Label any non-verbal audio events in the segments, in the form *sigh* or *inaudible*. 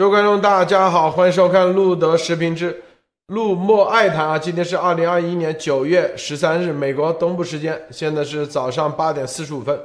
各位观众，大家好，欢迎收看路德视频之路莫爱谈啊！今天是二零二一年九月十三日，美国东部时间，现在是早上八点四十五分。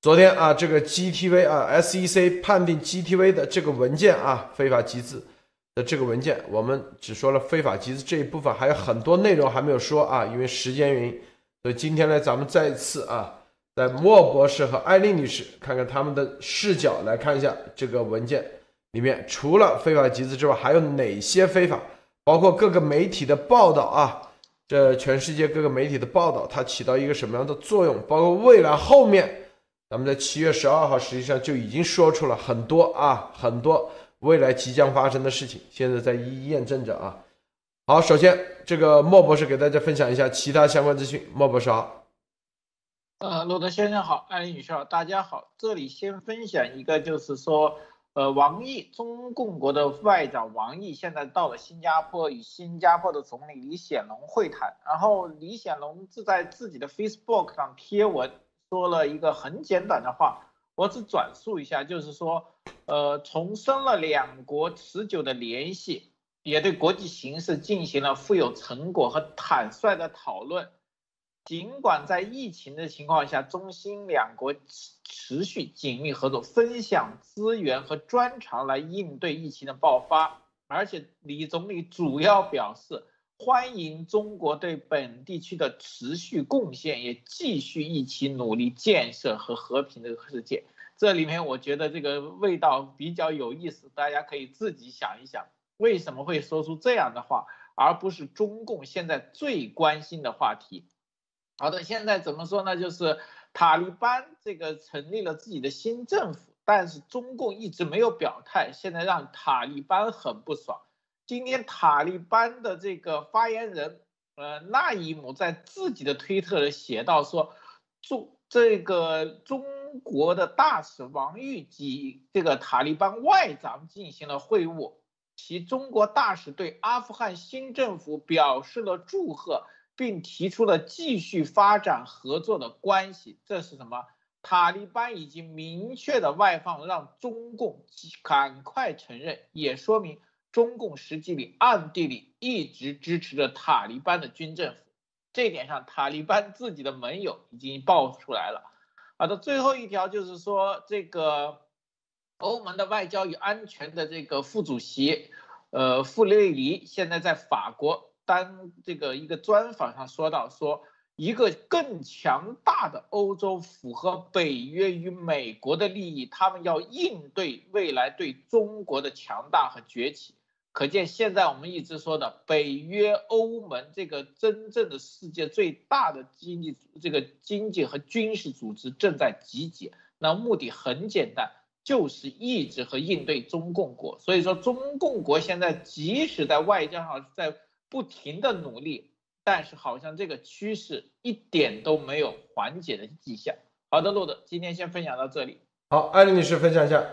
昨天啊，这个 GTV 啊，SEC 判定 GTV 的这个文件啊，非法集资的这个文件，我们只说了非法集资这一部分，还有很多内容还没有说啊，因为时间原因，所以今天呢，咱们再一次啊，在莫博士和艾丽女士看看他们的视角来看一下这个文件。里面除了非法集资之外，还有哪些非法？包括各个媒体的报道啊，这全世界各个媒体的报道，它起到一个什么样的作用？包括未来后面，咱们在七月十二号实际上就已经说出了很多啊，很多未来即将发生的事情，现在在一一验证着啊。好，首先这个莫博士给大家分享一下其他相关资讯。莫博士好。呃，罗德先生好，艾琳女士好，大家好。这里先分享一个，就是说。呃，王毅，中共国的外长王毅现在到了新加坡，与新加坡的总理李显龙会谈。然后李显龙是在自己的 Facebook 上贴文，说了一个很简短的话，我只转述一下，就是说，呃，重申了两国持久的联系，也对国际形势进行了富有成果和坦率的讨论。尽管在疫情的情况下，中新两国持续紧密合作，分享资源和专长来应对疫情的爆发，而且李总理主要表示欢迎中国对本地区的持续贡献，也继续一起努力建设和和平的世界。这里面我觉得这个味道比较有意思，大家可以自己想一想，为什么会说出这样的话，而不是中共现在最关心的话题。好的，现在怎么说呢？就是塔利班这个成立了自己的新政府，但是中共一直没有表态，现在让塔利班很不爽。今天塔利班的这个发言人，呃，纳伊姆在自己的推特里写到说，中这个中国的大使王玉及这个塔利班外长进行了会晤，其中国大使对阿富汗新政府表示了祝贺。并提出了继续发展合作的关系，这是什么？塔利班已经明确的外放，让中共赶快承认，也说明中共实际里暗地里一直支持着塔利班的军政府。这点上，塔利班自己的盟友已经爆出来了。好的，最后一条就是说，这个欧盟的外交与安全的这个副主席，呃，傅雷尼现在在法国。当这个一个专访上说到说，一个更强大的欧洲符合北约与美国的利益，他们要应对未来对中国的强大和崛起。可见现在我们一直说的北约欧盟这个真正的世界最大的经济这个经济和军事组织正在集结，那目的很简单，就是抑制和应对中共国。所以说中共国现在即使在外交上在不停的努力，但是好像这个趋势一点都没有缓解的迹象。好的，路德，今天先分享到这里。好，艾丽女士分享一下。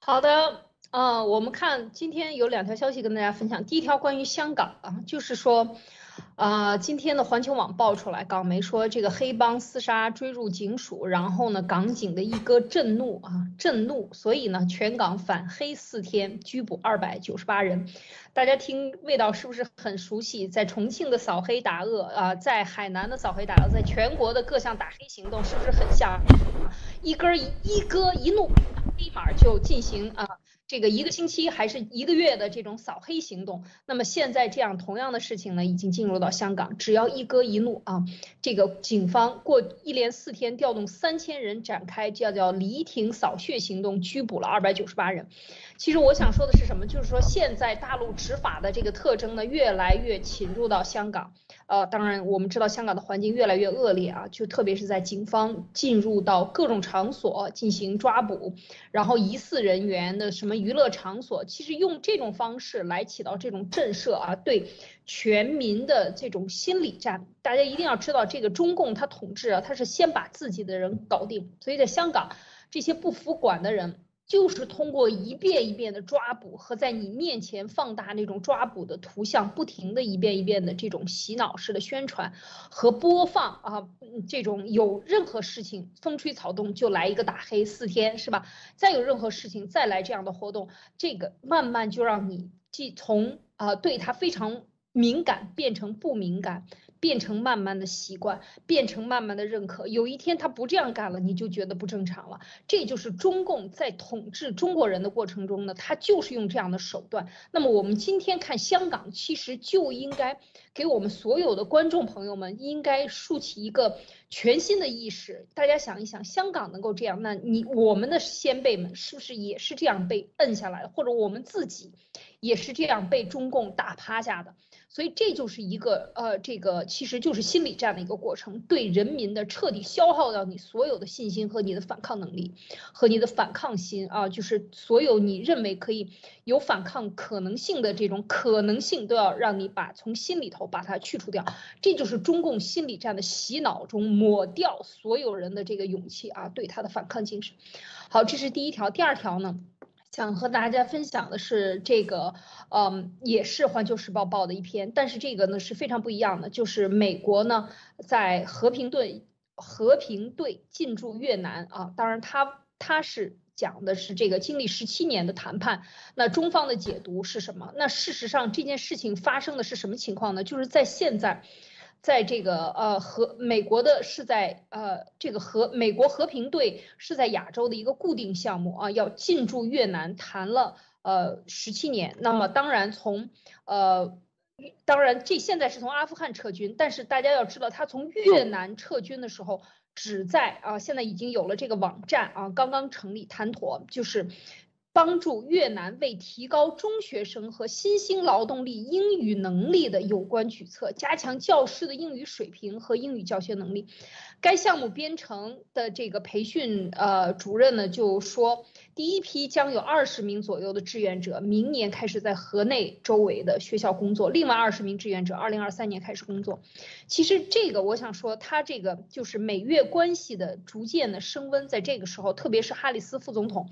好的，嗯，我们看今天有两条消息跟大家分享。第一条关于香港啊，就是说。啊，今天的环球网爆出来，港媒说这个黑帮厮杀追入警署，然后呢，港警的一哥震怒啊，震怒，所以呢，全港反黑四天，拘捕二百九十八人。大家听味道是不是很熟悉？在重庆的扫黑打恶啊，在海南的扫黑打恶，在全国的各项打黑行动，是不是很像？一根一一哥一怒，立马就进行啊。这个一个星期还是一个月的这种扫黑行动，那么现在这样同样的事情呢，已经进入到香港。只要一哥一怒啊，这个警方过一连四天调动三千人展开叫叫离庭扫血行动，拘捕了二百九十八人。其实我想说的是什么？就是说现在大陆执法的这个特征呢，越来越侵入到香港。呃，当然我们知道香港的环境越来越恶劣啊，就特别是在警方进入到各种场所进行抓捕，然后疑似人员的什么娱乐场所，其实用这种方式来起到这种震慑啊，对全民的这种心理战。大家一定要知道，这个中共他统治啊，他是先把自己的人搞定，所以在香港这些不服管的人就是通过一遍一遍的抓捕和在你面前放大那种抓捕的图像，不停的一遍一遍的这种洗脑式的宣传和播放啊，这种有任何事情风吹草动就来一个打黑四天是吧？再有任何事情再来这样的活动，这个慢慢就让你既从啊对他非常敏感变成不敏感。变成慢慢的习惯，变成慢慢的认可。有一天他不这样干了，你就觉得不正常了。这就是中共在统治中国人的过程中呢，他就是用这样的手段。那么我们今天看香港，其实就应该给我们所有的观众朋友们，应该竖起一个全新的意识。大家想一想，香港能够这样，那你我们的先辈们是不是也是这样被摁下来的？或者我们自己也是这样被中共打趴下的？所以这就是一个呃，这个其实就是心理战的一个过程，对人民的彻底消耗掉你所有的信心和你的反抗能力，和你的反抗心啊，就是所有你认为可以有反抗可能性的这种可能性，都要让你把从心里头把它去除掉。这就是中共心理战的洗脑中抹掉所有人的这个勇气啊，对他的反抗精神。好，这是第一条。第二条呢？想和大家分享的是这个，嗯，也是《环球时报》报的一篇，但是这个呢是非常不一样的，就是美国呢在和平队和平队进驻越南啊，当然他他是讲的是这个经历十七年的谈判，那中方的解读是什么？那事实上这件事情发生的是什么情况呢？就是在现在。在这个呃和美国的是在呃这个和美国和平队是在亚洲的一个固定项目啊，要进驻越南谈了呃十七年。那么当然从呃当然这现在是从阿富汗撤军，但是大家要知道，他从越南撤军的时候，只在啊现在已经有了这个网站啊，刚刚成立谈妥，就是。帮助越南为提高中学生和新兴劳动力英语能力的有关举措，加强教师的英语水平和英语教学能力。该项目编程的这个培训呃主任呢就说，第一批将有二十名左右的志愿者，明年开始在河内周围的学校工作，另外二十名志愿者二零二三年开始工作。其实这个我想说，他这个就是美越关系的逐渐的升温，在这个时候，特别是哈里斯副总统，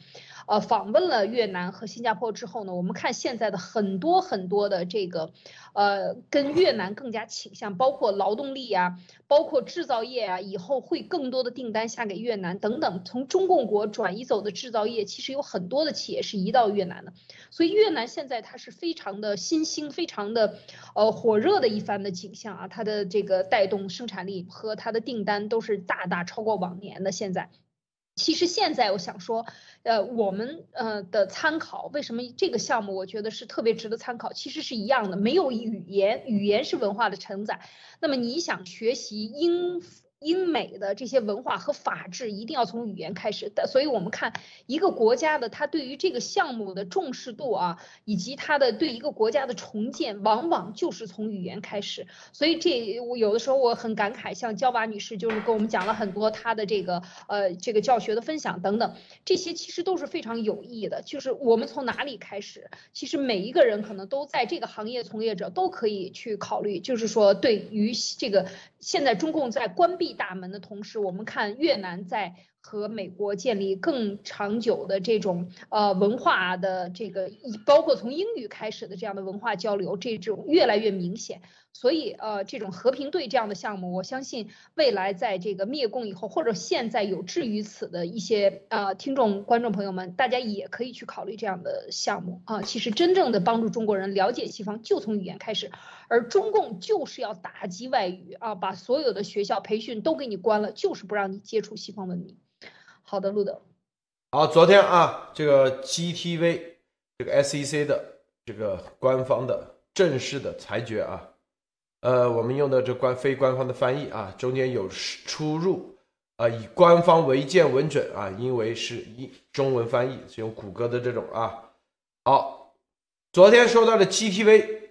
呃访问了越南和新加坡之后呢，我们看现在的很多很多的这个。呃，跟越南更加倾向，包括劳动力啊，包括制造业啊，以后会更多的订单下给越南等等。从中共国转移走的制造业，其实有很多的企业是移到越南的，所以越南现在它是非常的新兴，非常的呃火热的一番的景象啊，它的这个带动生产力和它的订单都是大大超过往年的现在。其实现在我想说，呃，我们呃的参考，为什么这个项目我觉得是特别值得参考？其实是一样的，没有语言，语言是文化的承载。那么你想学习英？英美的这些文化和法治一定要从语言开始的，所以我们看一个国家的它对于这个项目的重视度啊，以及它的对一个国家的重建，往往就是从语言开始。所以这我有的时候我很感慨，像焦娃女士就是跟我们讲了很多她的这个呃这个教学的分享等等，这些其实都是非常有意义的。就是我们从哪里开始，其实每一个人可能都在这个行业从业者都可以去考虑，就是说对于这个现在中共在关闭。大门的同时，我们看越南在和美国建立更长久的这种呃文化的这个，包括从英语开始的这样的文化交流，这种越来越明显。所以呃，这种和平队这样的项目，我相信未来在这个灭共以后，或者现在有志于此的一些呃听众观众朋友们，大家也可以去考虑这样的项目啊。其实真正的帮助中国人了解西方，就从语言开始。而中共就是要打击外语啊，把所有的学校培训都给你关了，就是不让你接触西方文明。好的，路德。好，昨天啊，这个 GTV 这个 SEC 的这个官方的正式的裁决啊，呃，我们用的这官非官方的翻译啊，中间有出入啊，以官方为鉴为准啊，因为是一中文翻译是用谷歌的这种啊。好，昨天说到的 GTV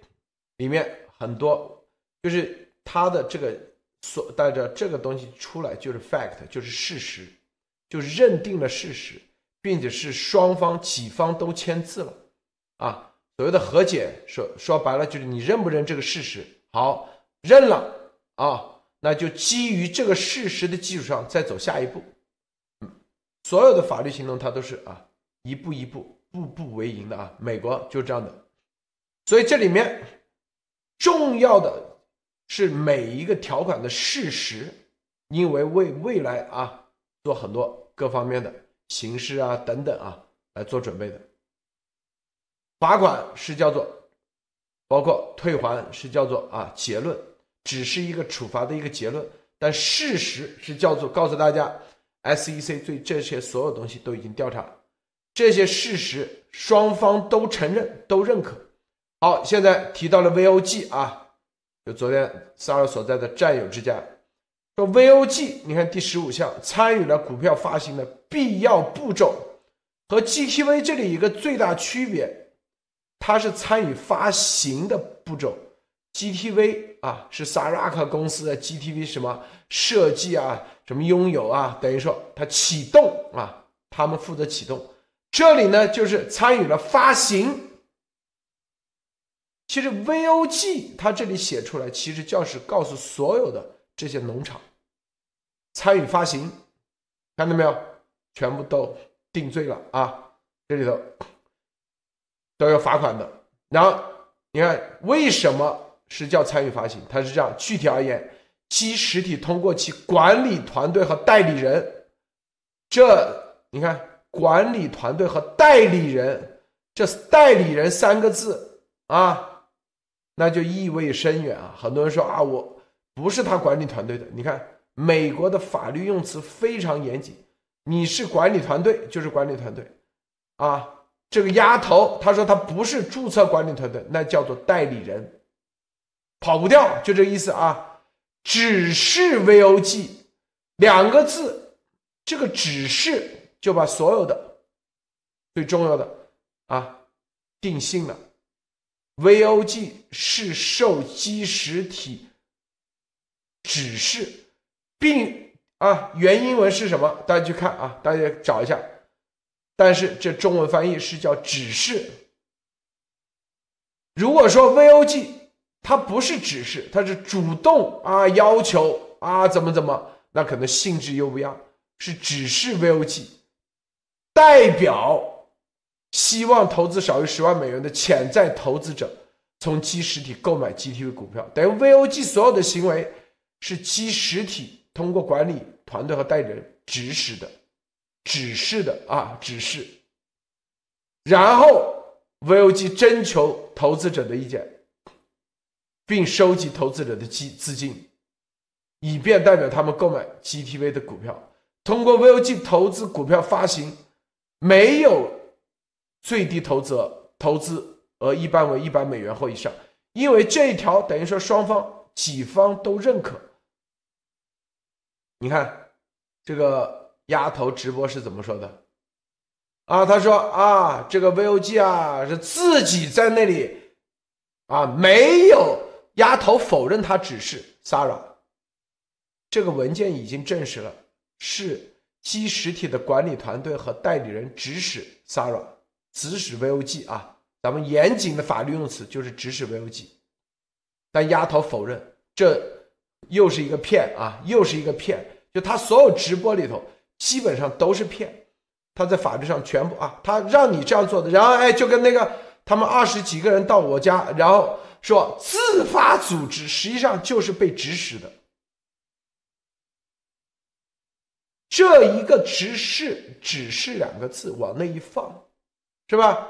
里面。很多就是他的这个所带着这个东西出来，就是 fact，就是事实，就是认定了事实，并且是双方几方都签字了啊。所谓的和解，说说白了就是你认不认这个事实？好，认了啊，那就基于这个事实的基础上再走下一步。嗯，所有的法律行动它都是啊一步一步、步步为营的啊。美国就这样的，所以这里面重要的是每一个条款的事实，因为为未来啊做很多各方面的形式啊等等啊来做准备的。罚款是叫做，包括退还是叫做啊结论，只是一个处罚的一个结论，但事实是叫做告诉大家，SEC 对这些所有东西都已经调查，这些事实双方都承认都认可。好，现在提到了 VOG 啊，就昨天萨尔所在的战友之家说 VOG，你看第十五项参与了股票发行的必要步骤，和 GTV 这里一个最大区别。它是参与发行的步骤，GTV 啊是 Saraka 公司的 GTV 什么设计啊，什么拥有啊，等于说它启动啊，他们负责启动。这里呢就是参与了发行。其实 VOG 它这里写出来，其实就是告诉所有的这些农场参与发行，看到没有？全部都定罪了啊，这里头。都要罚款的。然后你看，为什么是叫参与发行？它是这样：具体而言，其实体通过其管理团队和代理人，这你看，管理团队和代理人，这代理人三个字啊，那就意味深远啊。很多人说啊，我不是他管理团队的。你看，美国的法律用词非常严谨，你是管理团队就是管理团队啊。这个丫头，她说她不是注册管理团队，那叫做代理人，跑不掉，就这意思啊。只是 VOG 两个字，这个指示就把所有的最重要的啊定性了。VOG 是受基实体指示，并啊原英文是什么？大家去看啊，大家找一下。但是这中文翻译是叫指示。如果说 VOG 它不是指示，它是主动啊要求啊怎么怎么，那可能性质又不一样。是指示 VOG 代表希望投资少于十万美元的潜在投资者从基实体购买 GTV 股票，等于 VOG 所有的行为是基实体通过管理团队和代理人指使的。指示的啊，指示，然后 VOG 征求投资者的意见，并收集投资者的资资金，以便代表他们购买 GTV 的股票。通过 VOG 投资股票发行，没有最低投资额，投资额一般为一百美元或以上。因为这一条等于说双方几方都认可。你看这个。丫头直播是怎么说的？啊，他说啊，这个 VOG 啊是自己在那里啊，没有丫头否认他指示 s a r a。这个文件已经证实了，是基实体的管理团队和代理人指使 s a r a 指使 VOG 啊。咱们严谨的法律用词就是指使 VOG，但丫头否认，这又是一个骗啊，又是一个骗。就他所有直播里头。基本上都是骗，他在法律上全部啊，他让你这样做的，然后哎，就跟那个他们二十几个人到我家，然后说自发组织，实际上就是被指使的。这一个指示，指示两个字往那一放，是吧？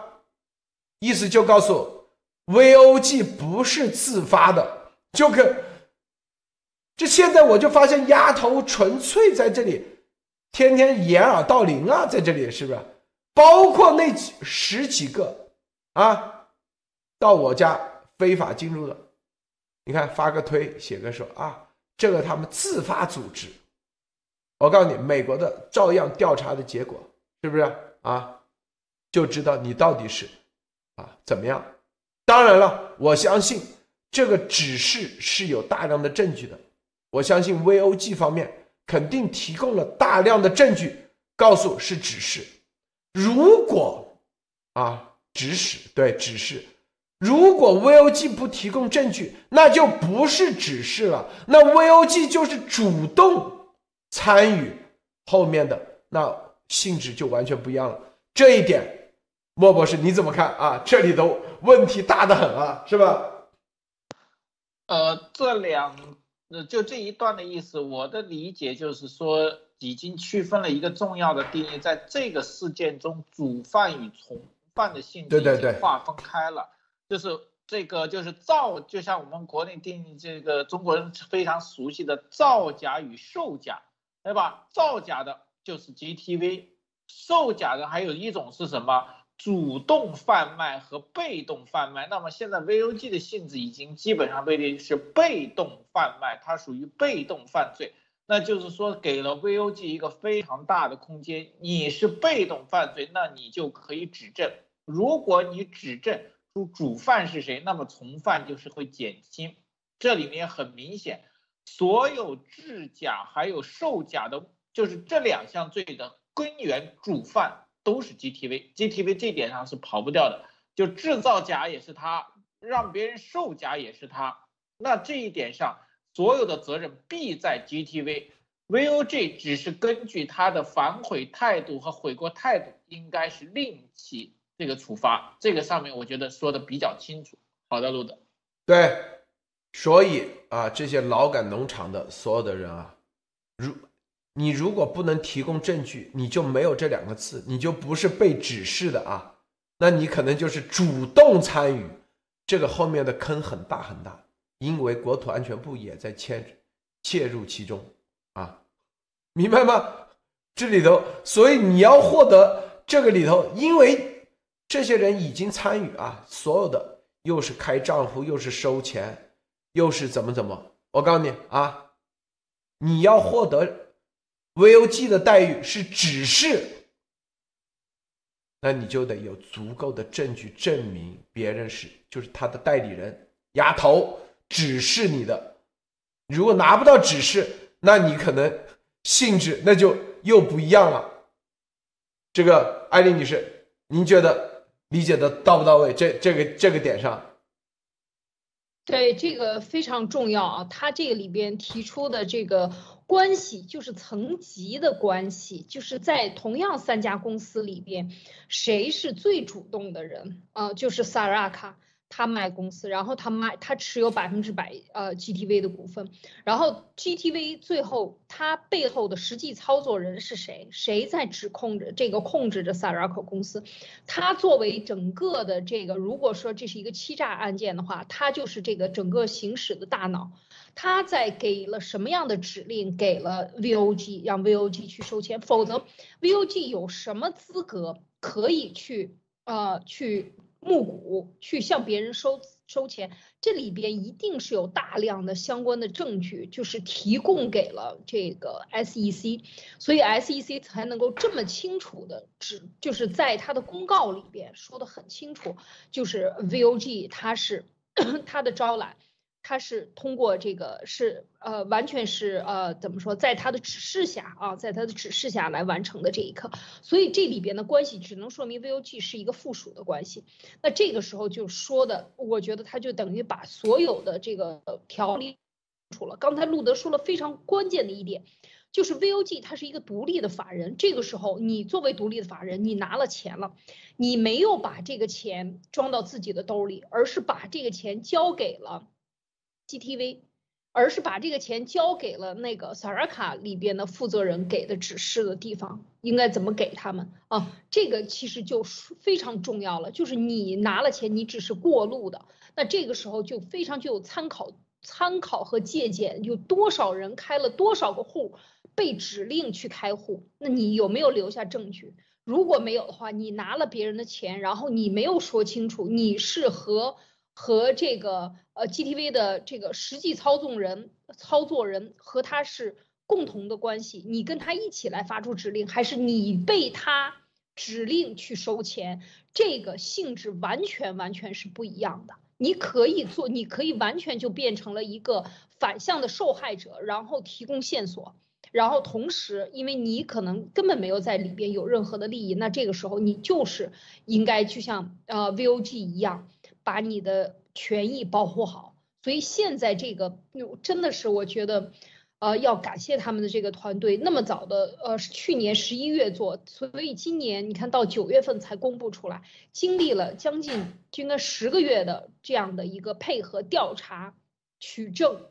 意思就告诉 VOG 不是自发的，就跟这现在我就发现丫头纯粹在这里。天天掩耳盗铃啊，在这里是不是？包括那几十几个啊，到我家非法进入的，你看发个推，写个说啊，这个他们自发组织。我告诉你，美国的照样调查的结果是不是啊？就知道你到底是啊怎么样。当然了，我相信这个指示是有大量的证据的，我相信 VOG 方面。肯定提供了大量的证据，告诉是指示。如果啊，指使对指示，如果 VOG 不提供证据，那就不是指示了，那 VOG 就是主动参与后面的，那性质就完全不一样了。这一点，莫博士你怎么看啊？这里头问题大的很啊，是吧？呃，这两，呃，就这一段的意思，我的理解就是说，已经区分了一个重要的定义，在这个事件中，主犯与从犯的性质已经划分开了，就是这个就是造，就像我们国内定义这个中国人非常熟悉的造假与售假，对吧？造假的就是 GTV，售假的还有一种是什么？主动贩卖和被动贩卖，那么现在 VOG 的性质已经基本上被定是被动贩卖，它属于被动犯罪。那就是说，给了 VOG 一个非常大的空间，你是被动犯罪，那你就可以指证。如果你指证出主犯是谁，那么从犯就是会减轻。这里面很明显，所有制假还有售假的，就是这两项罪的根源主犯。都是 GTV，GTV 这点上是跑不掉的，就制造假也是他，让别人售假也是他，那这一点上所有的责任必在 GTV，VOG 只是根据他的反悔态度和悔过态度，应该是另起这个处罚，这个上面我觉得说的比较清楚。好的，路德，对，所以啊，这些劳改农场的所有的人啊，如。你如果不能提供证据，你就没有这两个字，你就不是被指示的啊，那你可能就是主动参与，这个后面的坑很大很大，因为国土安全部也在切切入其中啊，明白吗？这里头，所以你要获得这个里头，因为这些人已经参与啊，所有的又是开账户，又是收钱，又是怎么怎么，我告诉你啊，你要获得。VOG 的待遇是指示，那你就得有足够的证据证明别人是就是他的代理人丫头指示你的。如果拿不到指示，那你可能性质那就又不一样了。这个艾丽女士，您觉得理解的到不到位？这这个这个点上，对这个非常重要啊！他这个里边提出的这个。关系就是层级的关系，就是在同样三家公司里边，谁是最主动的人？呃，就是萨拉卡。他卖公司，然后他卖，他持有百分之百呃 GTV 的股份，然后 GTV 最后他背后的实际操作人是谁？谁在指控着这个控制着萨拉克公司？他作为整个的这个，如果说这是一个欺诈案件的话，他就是这个整个行驶的大脑。他在给了什么样的指令？给了 VOG 让 VOG 去收钱，否则 VOG 有什么资格可以去呃去？募股去向别人收收钱，这里边一定是有大量的相关的证据，就是提供给了这个 SEC，所以 SEC 才能够这么清楚的指，就是在他的公告里边说的很清楚，就是 VOG 它是 *coughs* 它的招揽。他是通过这个是呃完全是呃怎么说，在他的指示下啊，在他的指示下来完成的这一刻，所以这里边的关系只能说明 VOG 是一个附属的关系。那这个时候就说的，我觉得他就等于把所有的这个条例出了。刚才路德说了非常关键的一点，就是 VOG 它是一个独立的法人。这个时候你作为独立的法人，你拿了钱了，你没有把这个钱装到自己的兜里，而是把这个钱交给了。GTV，而是把这个钱交给了那个萨拉卡里边的负责人给的指示的地方，应该怎么给他们啊？这个其实就非常重要了，就是你拿了钱，你只是过路的，那这个时候就非常具有参考、参考和借鉴，有多少人开了多少个户，被指令去开户，那你有没有留下证据？如果没有的话，你拿了别人的钱，然后你没有说清楚你是和。和这个呃 GTV 的这个实际操纵人、操作人和他是共同的关系，你跟他一起来发出指令，还是你被他指令去收钱？这个性质完全完全是不一样的。你可以做，你可以完全就变成了一个反向的受害者，然后提供线索，然后同时，因为你可能根本没有在里边有任何的利益，那这个时候你就是应该就像呃 VOG 一样。把你的权益保护好，所以现在这个真的是我觉得，呃，要感谢他们的这个团队那么早的，呃，去年十一月做，所以今年你看到九月份才公布出来，经历了将近应该十个月的这样的一个配合调查取证，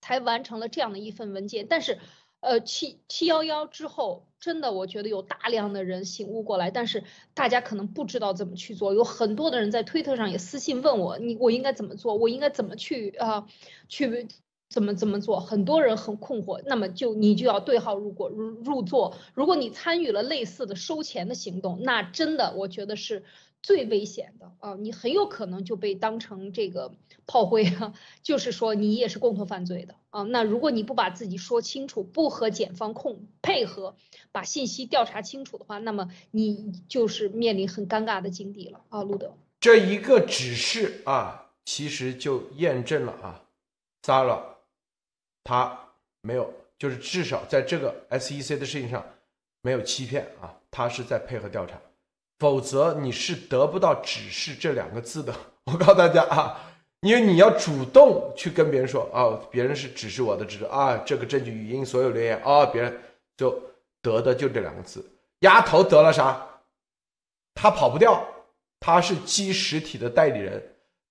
才完成了这样的一份文件。但是，呃，七七幺幺之后，真的我觉得有大量的人醒悟过来，但是大家可能不知道怎么去做，有很多的人在推特上也私信问我，你我应该怎么做？我应该怎么去啊？去。怎么怎么做？很多人很困惑，那么就你就要对号入座入入座。如果你参与了类似的收钱的行动，那真的我觉得是最危险的啊！你很有可能就被当成这个 *laughs* 炮灰啊，*laughs* 就是说你也是共同犯罪的啊。那如果你不把自己说清楚，不和检方控配合，把信息调查清楚的话，那么你就是面临很尴尬的境地了啊，路德。这一个指示啊，其实就验证了啊，Zara。他没有，就是至少在这个 SEC 的事情上没有欺骗啊，他是在配合调查，否则你是得不到指示这两个字的。*laughs* 我告诉大家啊，因为你要主动去跟别人说啊，别人是指示我的指示啊，这个证据语音所有留言啊，别人就得的就这两个字。丫头得了啥？他跑不掉，他是基实体的代理人，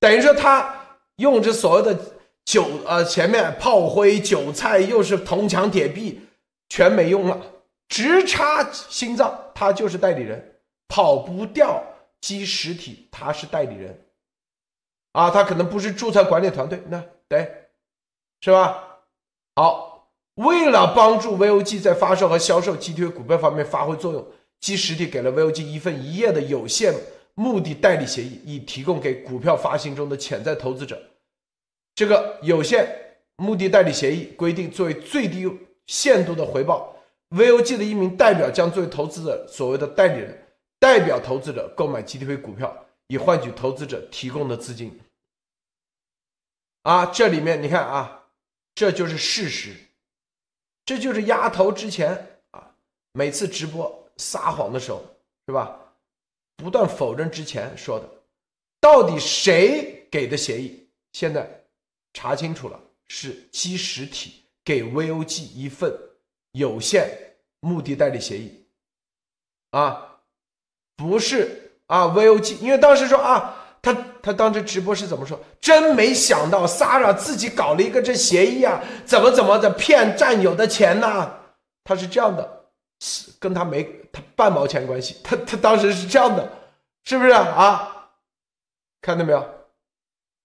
等于说他用这所谓的。韭呃，前面炮灰韭菜又是铜墙铁壁，全没用了，直插心脏，他就是代理人，跑不掉，基实体他是代理人，啊，他可能不是注册管理团队，那对，是吧？好，为了帮助 VOG 在发售和销售 GTV 股票方面发挥作用，基实体给了 VOG 一份一页的有限目的代理协议，以提供给股票发行中的潜在投资者。这个有限目的代理协议规定，作为最低限度的回报，VOG 的一名代表将作为投资者所谓的代理人，代表投资者购买 GTV 股票，以换取投资者提供的资金。啊，这里面你看啊，这就是事实，这就是压头之前啊每次直播撒谎的时候是吧，不断否认之前说的，到底谁给的协议？现在。查清楚了，是基实体给 VOG 一份有限目的代理协议，啊，不是啊，VOG，因为当时说啊，他他当时直播是怎么说？真没想到 Sara 自己搞了一个这协议啊，怎么怎么的骗战友的钱呢？他是这样的，是跟他没他半毛钱关系，他他当时是这样的，是不是啊？看到没有？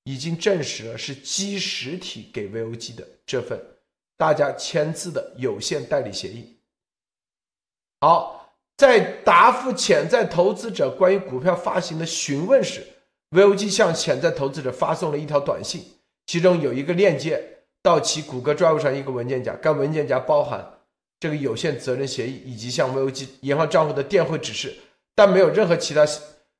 已经证实了是基实体给 VOG 的这份大家签字的有限代理协议。好，在答复潜在投资者关于股票发行的询问时，VOG 向潜在投资者发送了一条短信，其中有一个链接到其谷歌 Drive 上一个文件夹，该文件夹包含这个有限责任协议以及向 VOG 银行账户的电汇指示，但没有任何其他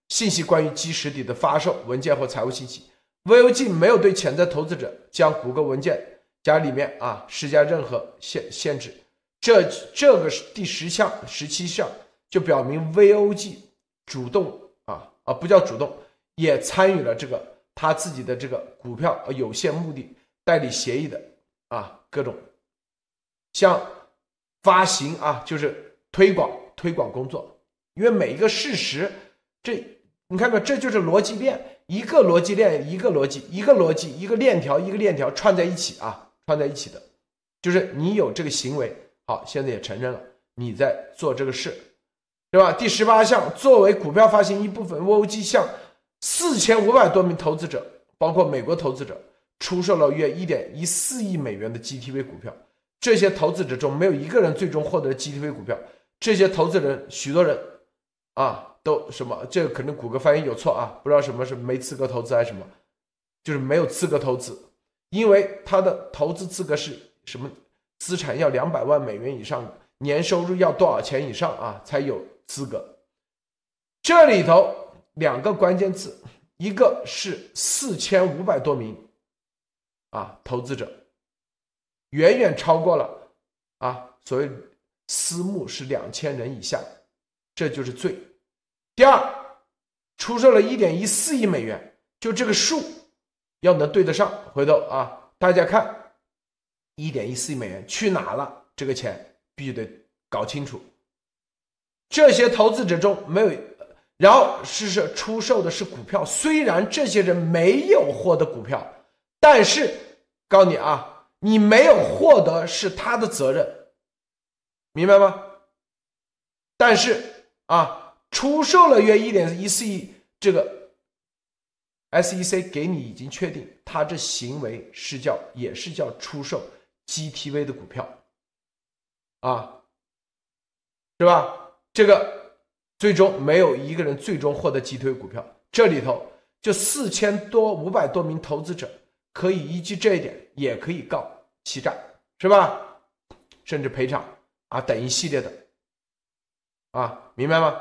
信息关于基实体的发售文件或财务信息。VOG 没有对潜在投资者将谷歌文件夹里面啊施加任何限限制，这这个是第十项、十七项就表明 VOG 主动啊啊不叫主动，也参与了这个他自己的这个股票有限目的代理协议的啊各种像发行啊就是推广推广工作，因为每一个事实，这你看看这就是逻辑链。一个逻辑链，一个逻辑，一个逻辑，一个链条，一个链条串在一起啊，串在一起的，就是你有这个行为，好，现在也承认了你在做这个事，对吧？第十八项，作为股票发行一部分，VOG 向四千五百多名投资者，包括美国投资者，出售了约一点一四亿美元的 GTV 股票。这些投资者中没有一个人最终获得 GTV 股票。这些投资人，许多人啊。都什么？这个可能谷歌翻译有错啊，不知道什么是没资格投资还是什么，就是没有资格投资，因为他的投资资格是什么？资产要两百万美元以上，年收入要多少钱以上啊才有资格？这里头两个关键字，一个是四千五百多名啊投资者，远远超过了啊所谓私募是两千人以下，这就是罪。第二，出售了一点一四亿美元，就这个数要能对得上。回头啊，大家看一点一四亿美元去哪了？这个钱必须得搞清楚。这些投资者中没有，然后是是出售的是股票，虽然这些人没有获得股票，但是告诉你啊，你没有获得是他的责任，明白吗？但是啊，出售了约一点一四亿，这个 SEC 给你已经确定，他这行为是叫也是叫出售 GTV 的股票。啊，是吧？这个最终没有一个人最终获得击退股票，这里头就四千多五百多名投资者可以依据这一点，也可以告欺诈，是吧？甚至赔偿啊等一系列的，啊，明白吗？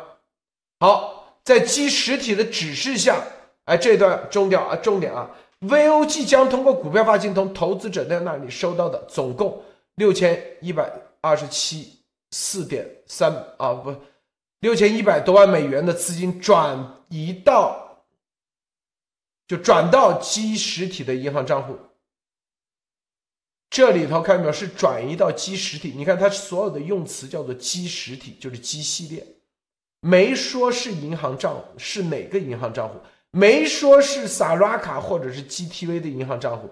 好，在基实体的指示下，哎，这段重点啊，重点啊，VOG 将通过股票发行从投资者的那里收到的总共六千一百。二十七四点三啊不，六千一百多万美元的资金转移到，就转到基实体的银行账户。这里头看到没有？是转移到基实体。你看它所有的用词叫做基实体，就是基系列，没说是银行账户是哪个银行账户，没说是萨拉卡或者是 GTV 的银行账户。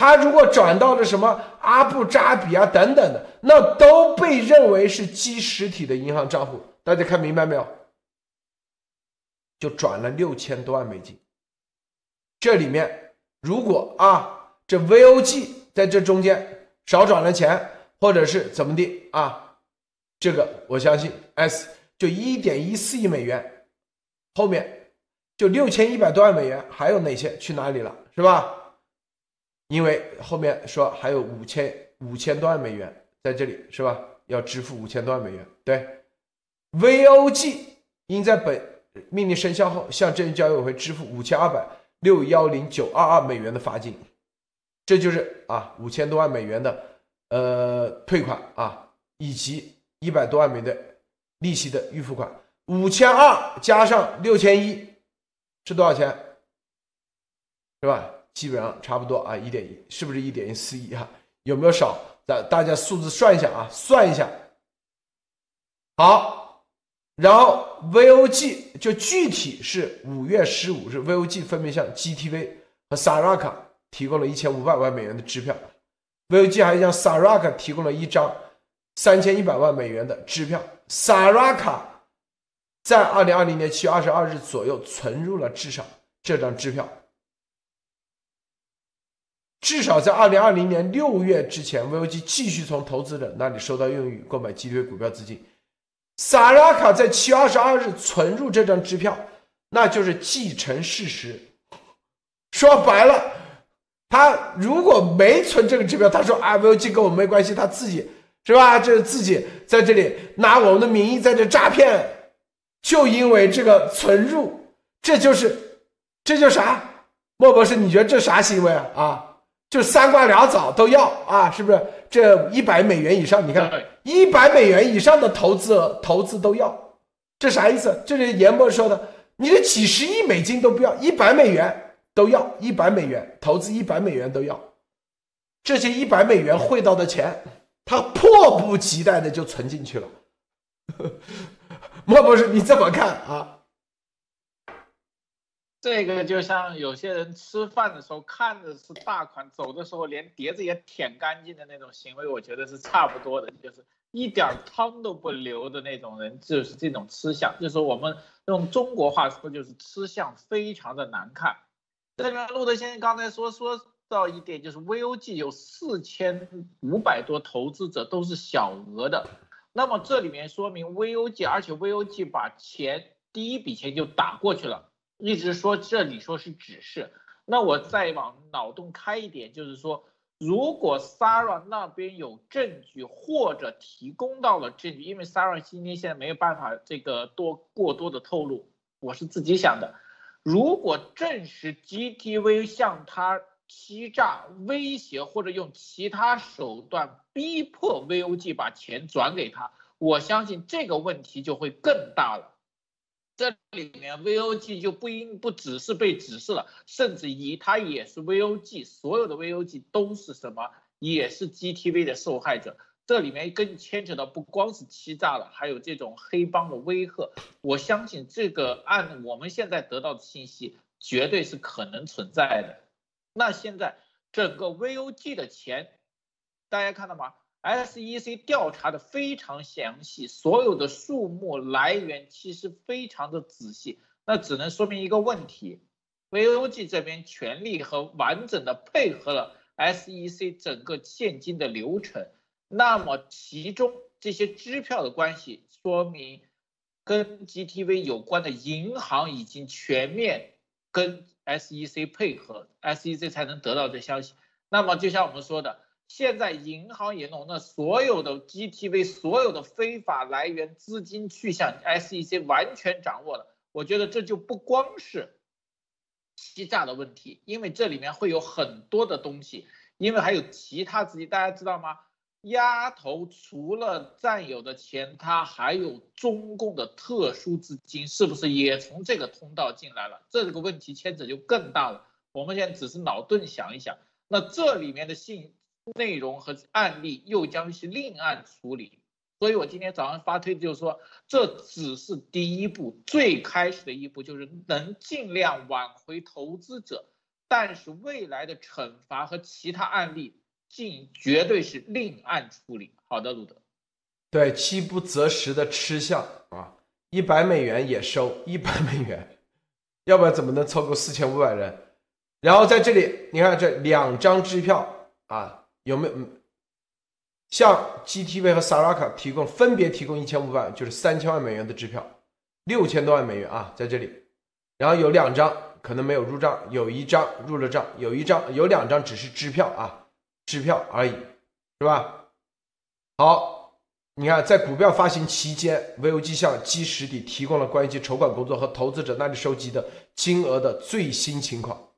他如果转到了什么阿布扎比啊等等的，那都被认为是基实体的银行账户。大家看明白没有？就转了六千多万美金。这里面如果啊，这 VOG 在这中间少转了钱，或者是怎么的啊，这个我相信 S 就一点一四亿美元，后面就六千一百多万美元，还有哪些去哪里了，是吧？因为后面说还有五千五千多万美元在这里是吧？要支付五千多万美元。对，VOG 应在本命令生效后向证券交易委员会支付五千二百六幺零九二二美元的罚金，这就是啊五千多万美元的呃退款啊，以及一百多万美元的利息的预付款。五千二加上六千一是多少钱？是吧？基本上差不多啊，一点一是不是一点一四亿哈？有没有少？大大家数字算一下啊，算一下。好，然后 VOG 就具体是五月十五日，VOG 分别向 GTV 和 Saraka 提供了一千五百万美元的支票，VOG 还向 Saraka 提供了一张三千一百万美元的支票。Saraka 在二零二零年七月二十二日左右存入了至少这张支票。至少在二零二零年六月之前，VOG 继续从投资者那里收到用于购买基推股票资金。萨拉卡在七月二十二日存入这张支票，那就是既成事实。说白了，他如果没存这个支票，他说啊，VOG 跟我没关系，他自己是吧？这是自己在这里拿我们的名义在这诈骗，就因为这个存入，这就是这就啥？莫博士，你觉得这啥行为啊？啊？就三瓜两枣都要啊，是不是？这一百美元以上，你看一百美元以上的投资投资都要，这啥意思？这是严博说的，你这几十亿美金都不要，一百美元都要，一百美元投资一百美元都要，这些一百美元汇到的钱，他迫不及待的就存进去了。*laughs* 莫博士，你怎么看啊？这个就像有些人吃饭的时候看着是大款，走的时候连碟子也舔干净的那种行为，我觉得是差不多的，就是一点汤都不留的那种人，就是这种吃相，就是我们用中国话说就是吃相非常的难看。这边路德先生刚才说说到一点，就是 VOG 有四千五百多投资者都是小额的，那么这里面说明 VOG，而且 VOG 把钱第一笔钱就打过去了。一直说这里说是指示，那我再往脑洞开一点，就是说，如果 Sarah 那边有证据或者提供到了证据，因为 Sarah 今天现在没有办法这个多过多的透露，我是自己想的，如果证实 GTV 向他欺诈、威胁或者用其他手段逼迫 VOG 把钱转给他，我相信这个问题就会更大了。这里面 VOG 就不应不只是被指示了，甚至于它也是 VOG，所有的 VOG 都是什么也是 GTV 的受害者。这里面更牵扯到不光是欺诈了，还有这种黑帮的威吓。我相信这个按我们现在得到的信息，绝对是可能存在的。那现在整个 VOG 的钱，大家看到吗？SEC 调查的非常详细，所有的数目来源其实非常的仔细。那只能说明一个问题，VOG 这边全力和完整的配合了 SEC 整个现金的流程。那么其中这些支票的关系，说明跟 GTV 有关的银行已经全面跟 SEC 配合，SEC 才能得到这消息。那么就像我们说的，现在银行也弄，那所有的 GTV 所有的非法来源资金去向，SEC 完全掌握了。我觉得这就不光是欺诈的问题，因为这里面会有很多的东西，因为还有其他资金，大家知道吗？鸭头除了占有的钱，它还有中共的特殊资金，是不是也从这个通道进来了？这个问题牵扯就更大了。我们现在只是脑洞想一想，那这里面的信内容和案例又将是另案处理。所以我今天早上发推就是说，这只是第一步，最开始的一步就是能尽量挽回投资者，但是未来的惩罚和其他案例。进绝对是另案处理。好的，鲁德。对，饥不择食的吃相啊，一百美元也收一百美元，要不然怎么能凑够四千五百人？然后在这里，你看这两张支票啊，有没有向 GTV 和 Saraka 提供分别提供一千五百，就是三千万美元的支票，六千多万美元啊，在这里。然后有两张可能没有入账，有一张入了账，有一张有两张只是支票啊。支票而已，是吧？好，你看，在股票发行期间，VOG 向基实底提供了关于其筹款工作和投资者那里收集的金额的最新情况，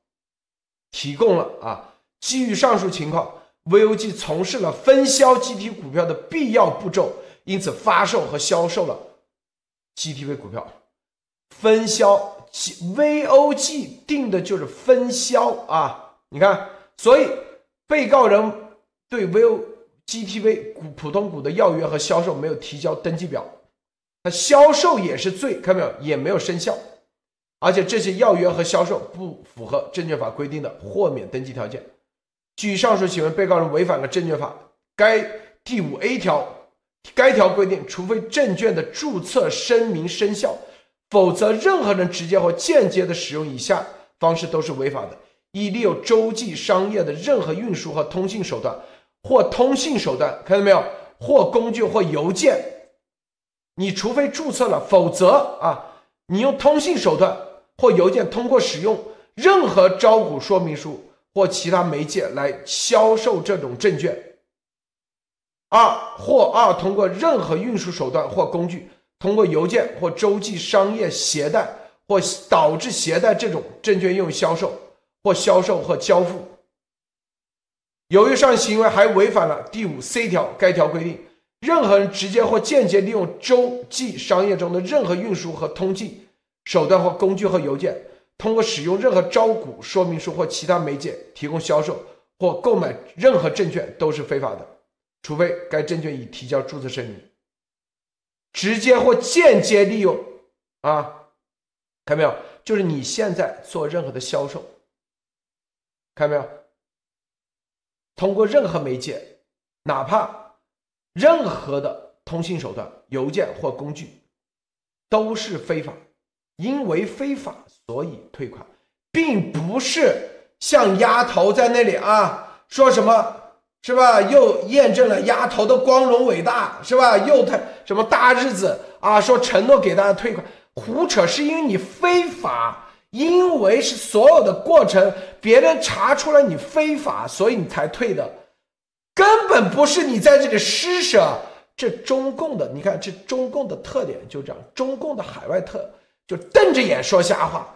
提供了啊。基于上述情况，VOG 从事了分销 GT 股票的必要步骤，因此发售和销售了 GTV 股票。分销，VOG 定的就是分销啊。你看，所以。被告人对 VOGTV 股普通股的要约和销售没有提交登记表，那销售也是罪，看到没有？也没有生效，而且这些要约和销售不符合证券法规定的豁免登记条件。据上述行为，被告人违反了证券法该第五 A 条，该条规定，除非证券的注册声明生效，否则任何人直接或间接的使用以下方式都是违法的。一利用洲际商业的任何运输和通信手段，或通信手段，看到没有？或工具或邮件，你除非注册了，否则啊，你用通信手段或邮件通过使用任何招股说明书或其他媒介来销售这种证券。二或二通过任何运输手段或工具，通过邮件或洲际商业携带或导致携带这种证券用于销售。或销售或交付，由于上行为还违反了第五 C 条，该条规定，任何人直接或间接利用洲际商业中的任何运输和通信手段或工具和邮件，通过使用任何招股说明书或其他媒介提供销售或购买任何证券都是非法的，除非该证券已提交注册声明。直接或间接利用啊，看到没有？就是你现在做任何的销售。看到没有？通过任何媒介，哪怕任何的通信手段、邮件或工具，都是非法。因为非法，所以退款，并不是像丫头在那里啊说什么，是吧？又验证了丫头的光荣伟大，是吧？又他什么大日子啊？说承诺给大家退款，胡扯！是因为你非法。因为是所有的过程，别人查出来你非法，所以你才退的，根本不是你在这里施舍。这中共的，你看这中共的特点就这样，中共的海外特就瞪着眼说瞎话。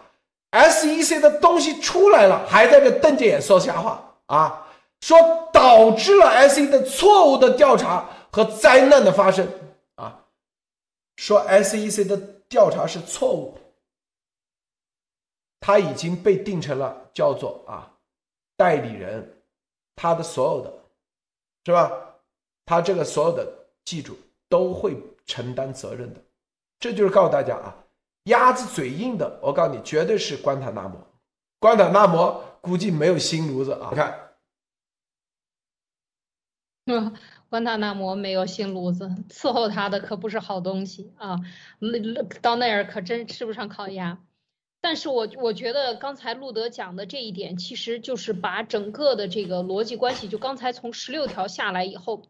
SEC 的东西出来了，还在这瞪着眼说瞎话啊，说导致了 SEC 的错误的调查和灾难的发生啊，说 SEC 的调查是错误。他已经被定成了叫做啊代理人，他的所有的是吧？他这个所有的记住都会承担责任的。这就是告诉大家啊，鸭子嘴硬的，我告诉你，绝对是关塔那摩。关塔那摩估计没有新炉子啊，你看。*laughs* 关塔那摩没有新炉子，伺候他的可不是好东西啊！到那儿可真吃不上烤鸭。但是我我觉得刚才路德讲的这一点，其实就是把整个的这个逻辑关系，就刚才从十六条下来以后，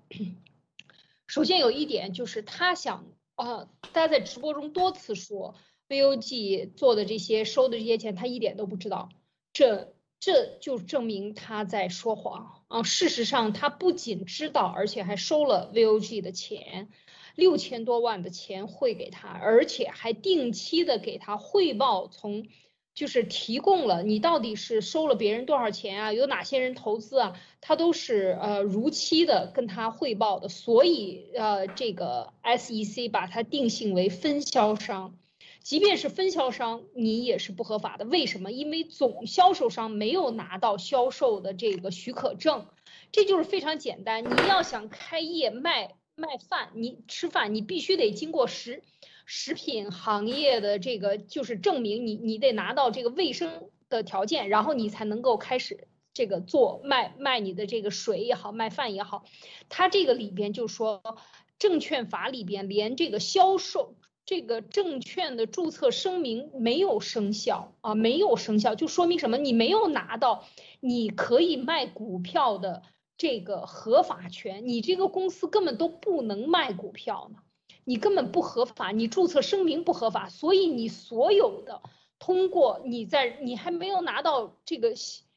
首先有一点就是他想啊，大家在直播中多次说，VOG 做的这些收的这些钱，他一点都不知道，这。这就证明他在说谎啊！事实上，他不仅知道，而且还收了 VOG 的钱，六千多万的钱汇给他，而且还定期的给他汇报，从就是提供了你到底是收了别人多少钱啊，有哪些人投资啊，他都是呃如期的跟他汇报的，所以呃这个 SEC 把他定性为分销商。即便是分销商，你也是不合法的。为什么？因为总销售商没有拿到销售的这个许可证，这就是非常简单。你要想开业卖卖饭，你吃饭，你必须得经过食食品行业的这个就是证明，你你得拿到这个卫生的条件，然后你才能够开始这个做卖卖你的这个水也好，卖饭也好。它这个里边就说，证券法里边连这个销售。这个证券的注册声明没有生效啊，没有生效，就说明什么？你没有拿到你可以卖股票的这个合法权，你这个公司根本都不能卖股票呢，你根本不合法，你注册声明不合法，所以你所有的通过你在你还没有拿到这个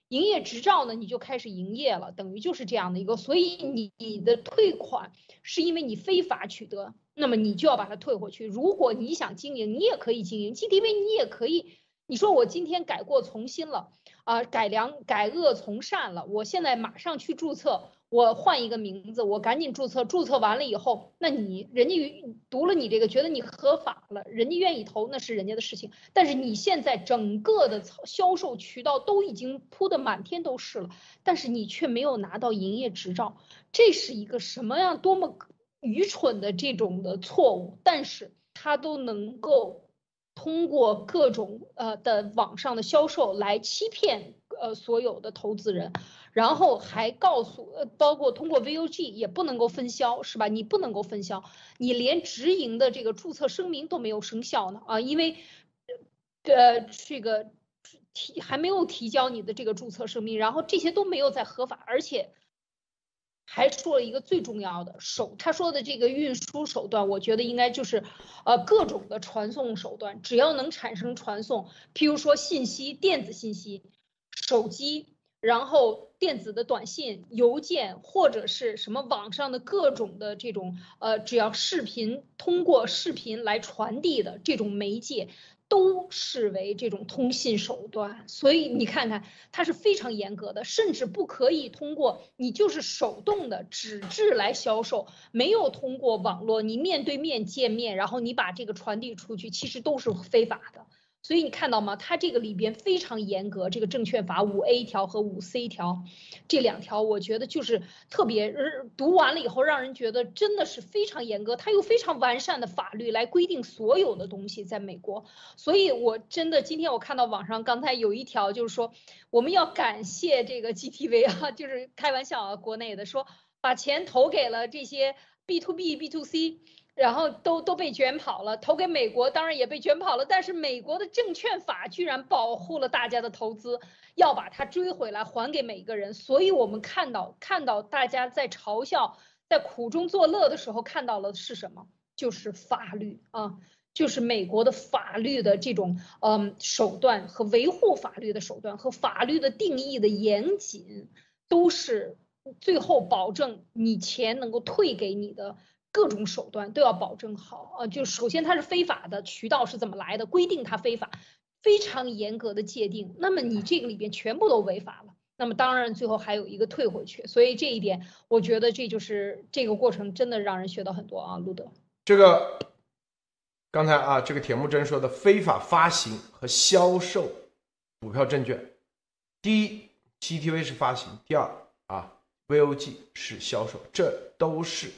营业执照呢，你就开始营业了，等于就是这样的一个，所以你你的退款是因为你非法取得。那么你就要把它退回去。如果你想经营，你也可以经营 GTV，你也可以。你说我今天改过从新了啊，改良改恶从善了，我现在马上去注册，我换一个名字，我赶紧注册。注册完了以后，那你人家读了你这个，觉得你合法了，人家愿意投，那是人家的事情。但是你现在整个的销售渠道都已经铺的满天都是了，但是你却没有拿到营业执照，这是一个什么样多么？愚蠢的这种的错误，但是他都能够通过各种呃的网上的销售来欺骗呃所有的投资人，然后还告诉呃包括通过 VOG 也不能够分销是吧？你不能够分销，你连直营的这个注册声明都没有生效呢啊，因为呃这个提还没有提交你的这个注册声明，然后这些都没有在合法，而且。还说了一个最重要的手，他说的这个运输手段，我觉得应该就是，呃，各种的传送手段，只要能产生传送，譬如说信息、电子信息、手机，然后电子的短信、邮件或者是什么网上的各种的这种，呃，只要视频通过视频来传递的这种媒介。都视为这种通信手段，所以你看看它是非常严格的，甚至不可以通过你就是手动的纸质来销售，没有通过网络，你面对面见面，然后你把这个传递出去，其实都是非法的。所以你看到吗？它这个里边非常严格，这个证券法五 A 条和五 C 条这两条，我觉得就是特别读完了以后，让人觉得真的是非常严格。它有非常完善的法律来规定所有的东西，在美国。所以我真的今天我看到网上刚才有一条，就是说我们要感谢这个 GTV 啊，*laughs* 就是开玩笑啊，国内的说把钱投给了这些 B to B、B to C。然后都都被卷跑了，投给美国当然也被卷跑了，但是美国的证券法居然保护了大家的投资，要把它追回来还给每一个人。所以我们看到看到大家在嘲笑，在苦中作乐的时候看到了是什么？就是法律啊，就是美国的法律的这种嗯手段和维护法律的手段和法律的定义的严谨，都是最后保证你钱能够退给你的。各种手段都要保证好啊！就首先它是非法的渠道是怎么来的？规定它非法，非常严格的界定。那么你这个里边全部都违法了，那么当然最后还有一个退回去。所以这一点，我觉得这就是这个过程真的让人学到很多啊，路德。这个刚才啊，这个铁木真说的非法发行和销售股票证券，第一，GTV 是发行；第二啊。VOG 是销售，这都是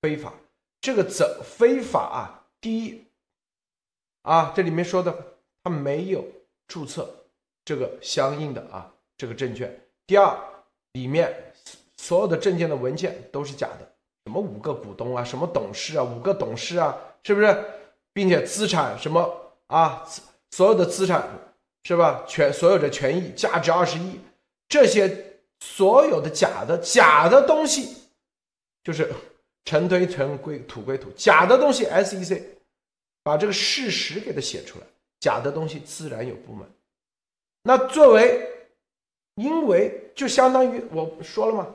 非法。这个怎非法啊？第一啊，这里面说的他没有注册这个相应的啊这个证券。第二，里面所有的证件的文件都是假的，什么五个股东啊，什么董事啊，五个董事啊，是不是？并且资产什么啊，所有的资产是吧？全所有的权益价值二十亿，这些所有的假的假的东西，就是尘堆尘归土归土，假的东西 SEC 把这个事实给它写出来，假的东西自然有部门。那作为，因为就相当于我说了嘛，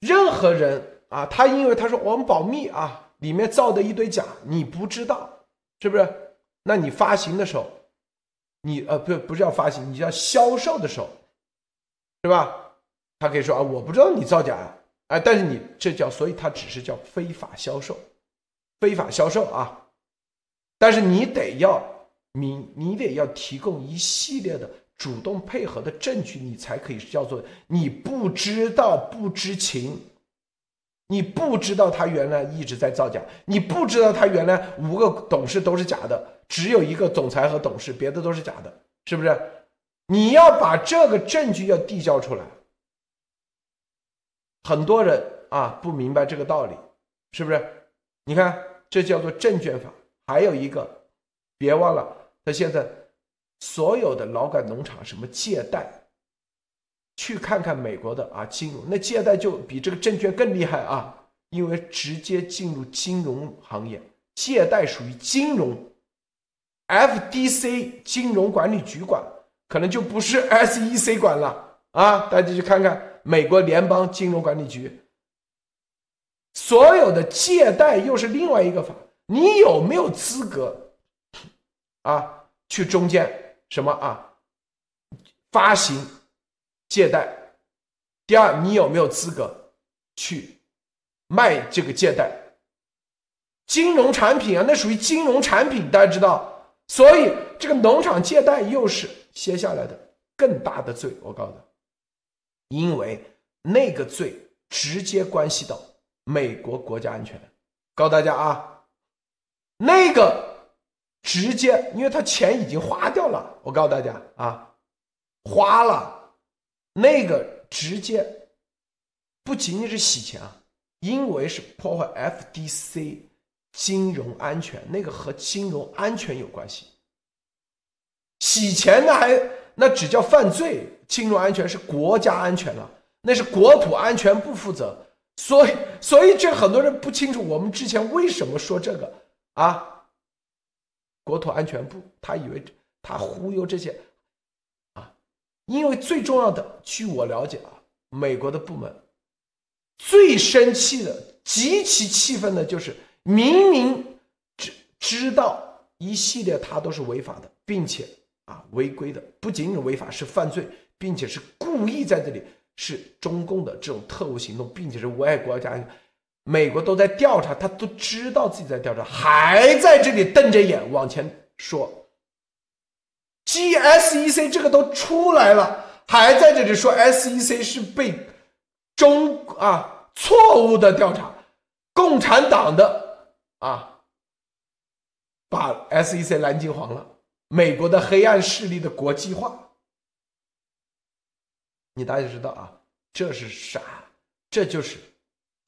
任何人啊，他因为他说我们保密啊。里面造的一堆假，你不知道是不是？那你发行的时候，你呃不不是要发行，你要销售的时候，是吧？他可以说啊，我不知道你造假啊，哎，但是你这叫，所以它只是叫非法销售，非法销售啊。但是你得要你你得要提供一系列的主动配合的证据，你才可以叫做你不知道不知情。你不知道他原来一直在造假，你不知道他原来五个董事都是假的，只有一个总裁和董事，别的都是假的，是不是？你要把这个证据要递交出来。很多人啊不明白这个道理，是不是？你看，这叫做证券法。还有一个，别忘了，他现在所有的劳改农场什么借贷。去看看美国的啊金融，那借贷就比这个证券更厉害啊，因为直接进入金融行业，借贷属于金融，FDC 金融管理局管，可能就不是 SEC 管了啊。大家去看看美国联邦金融管理局，所有的借贷又是另外一个法，你有没有资格啊去中间什么啊发行？借贷，第二，你有没有资格去卖这个借贷？金融产品啊，那属于金融产品，大家知道。所以这个农场借贷又是接下来的更大的罪。我告诉你，因为那个罪直接关系到美国国家安全。告诉大家啊，那个直接，因为他钱已经花掉了。我告诉大家啊，花了。那个直接不仅仅是洗钱啊，因为是破坏 FDC 金融安全，那个和金融安全有关系。洗钱那还那只叫犯罪，金融安全是国家安全了，那是国土安全部负责。所以，所以这很多人不清楚，我们之前为什么说这个啊？国土安全部，他以为他忽悠这些啊。因为最重要的，据我了解啊，美国的部门最生气的、极其气愤的就是，明明知知道一系列他都是违法的，并且啊违规的，不仅仅违法是犯罪，并且是故意在这里是中共的这种特务行动，并且是危害国家，美国都在调查，他都知道自己在调查，还在这里瞪着眼往前说。GSEC 这个都出来了，还在这里说 SEC 是被中啊错误的调查，共产党的啊把 SEC 蓝金黄了，美国的黑暗势力的国际化，你大家知道啊，这是啥？这就是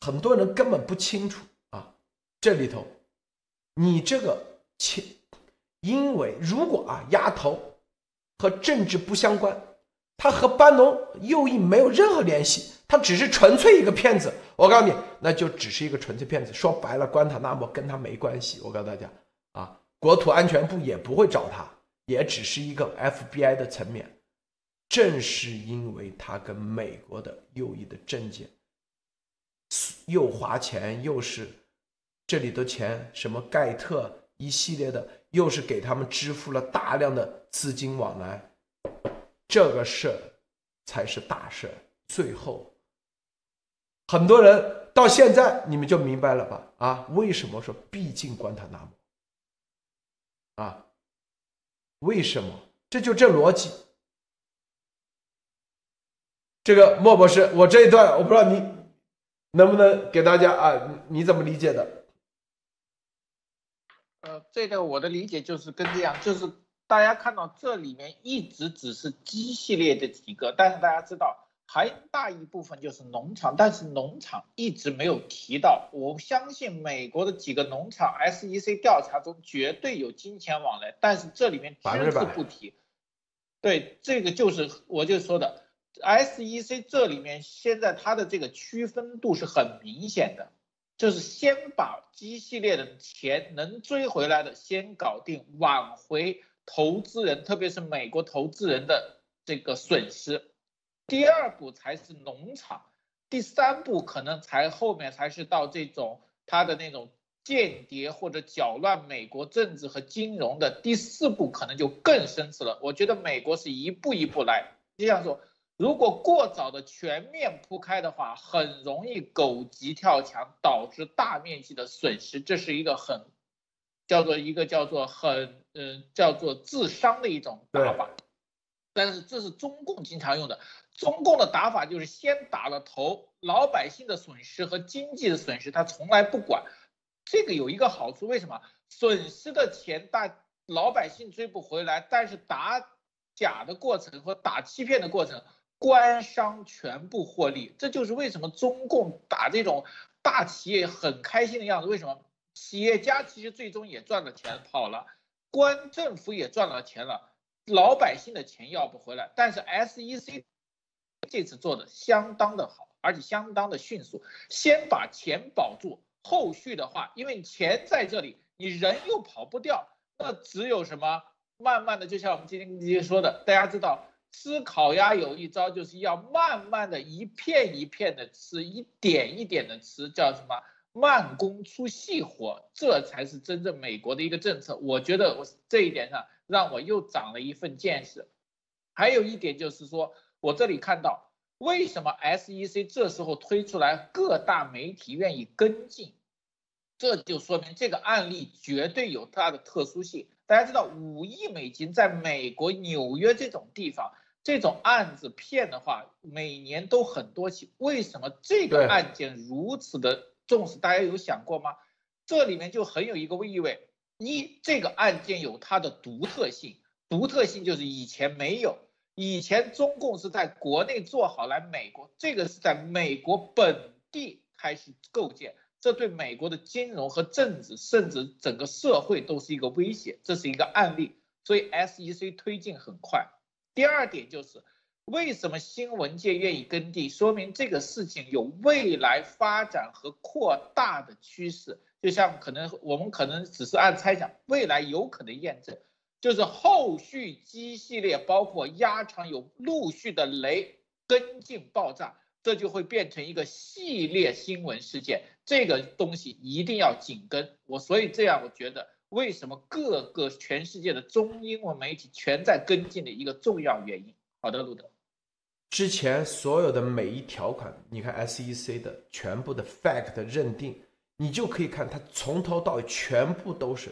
很多人根本不清楚啊，这里头你这个切，因为如果啊丫头。和政治不相关，他和班农右翼没有任何联系，他只是纯粹一个骗子。我告诉你，那就只是一个纯粹骗子。说白了，关塔那摩跟他没关系。我告诉大家啊，国土安全部也不会找他，也只是一个 FBI 的层面。正是因为他跟美国的右翼的政界又花钱，又是这里的钱，什么盖特一系列的。又是给他们支付了大量的资金往来，这个事才是大事。最后，很多人到现在你们就明白了吧？啊，为什么说毕竟关塔那摩？啊，为什么？这就这逻辑。这个莫博士，我这一段我不知道你能不能给大家啊，你怎么理解的？呃，这个我的理解就是跟这样，就是大家看到这里面一直只是机系列的几个，但是大家知道。还大一部分就是农场，但是农场一直没有提到。我相信美国的几个农场，SEC 调查中绝对有金钱往来，但是这里面只字不提。对，这个就是我就说的，SEC 这里面现在它的这个区分度是很明显的，就是先把 G 系列的钱能追回来的先搞定，挽回投资人，特别是美国投资人的这个损失。第二步才是农场，第三步可能才后面才是到这种他的那种间谍或者搅乱美国政治和金融的第四步可能就更深次了。我觉得美国是一步一步来，就像说，如果过早的全面铺开的话，很容易狗急跳墙，导致大面积的损失。这是一个很叫做一个叫做很嗯叫做自伤的一种打法，但是这是中共经常用的。中共的打法就是先打了头，老百姓的损失和经济的损失他从来不管。这个有一个好处，为什么？损失的钱大老百姓追不回来，但是打假的过程和打欺骗的过程，官商全部获利。这就是为什么中共打这种大企业很开心的样子。为什么？企业家其实最终也赚了钱跑了，官政府也赚了钱了，老百姓的钱要不回来。但是 SEC。这次做的相当的好，而且相当的迅速。先把钱保住，后续的话，因为钱在这里，你人又跑不掉，那只有什么？慢慢的，就像我们今天今天说的，大家知道吃烤鸭有一招，就是要慢慢的一片一片的吃，一点一点的吃，叫什么？慢工出细活，这才是真正美国的一个政策。我觉得我这一点上让我又长了一份见识。还有一点就是说。我这里看到，为什么 SEC 这时候推出来，各大媒体愿意跟进，这就说明这个案例绝对有它的特殊性。大家知道，五亿美金在美国纽约这种地方，这种案子骗的话，每年都很多起。为什么这个案件如此的重视？大家有想过吗？这里面就很有一个意味：一，这个案件有它的独特性，独特性就是以前没有。以前中共是在国内做好来美国，这个是在美国本地开始构建，这对美国的金融和政治，甚至整个社会都是一个威胁，这是一个案例。所以 SEC 推进很快。第二点就是，为什么新闻界愿意跟地，说明这个事情有未来发展和扩大的趋势。就像可能我们可能只是按猜想，未来有可能验证。就是后续机系列，包括压场有陆续的雷跟进爆炸，这就会变成一个系列新闻事件。这个东西一定要紧跟我，所以这样我觉得，为什么各个全世界的中英文媒体全在跟进的一个重要原因。好的，路德，之前所有的每一条款，你看 SEC 的全部的 fact 认定，你就可以看它从头到尾全部都是。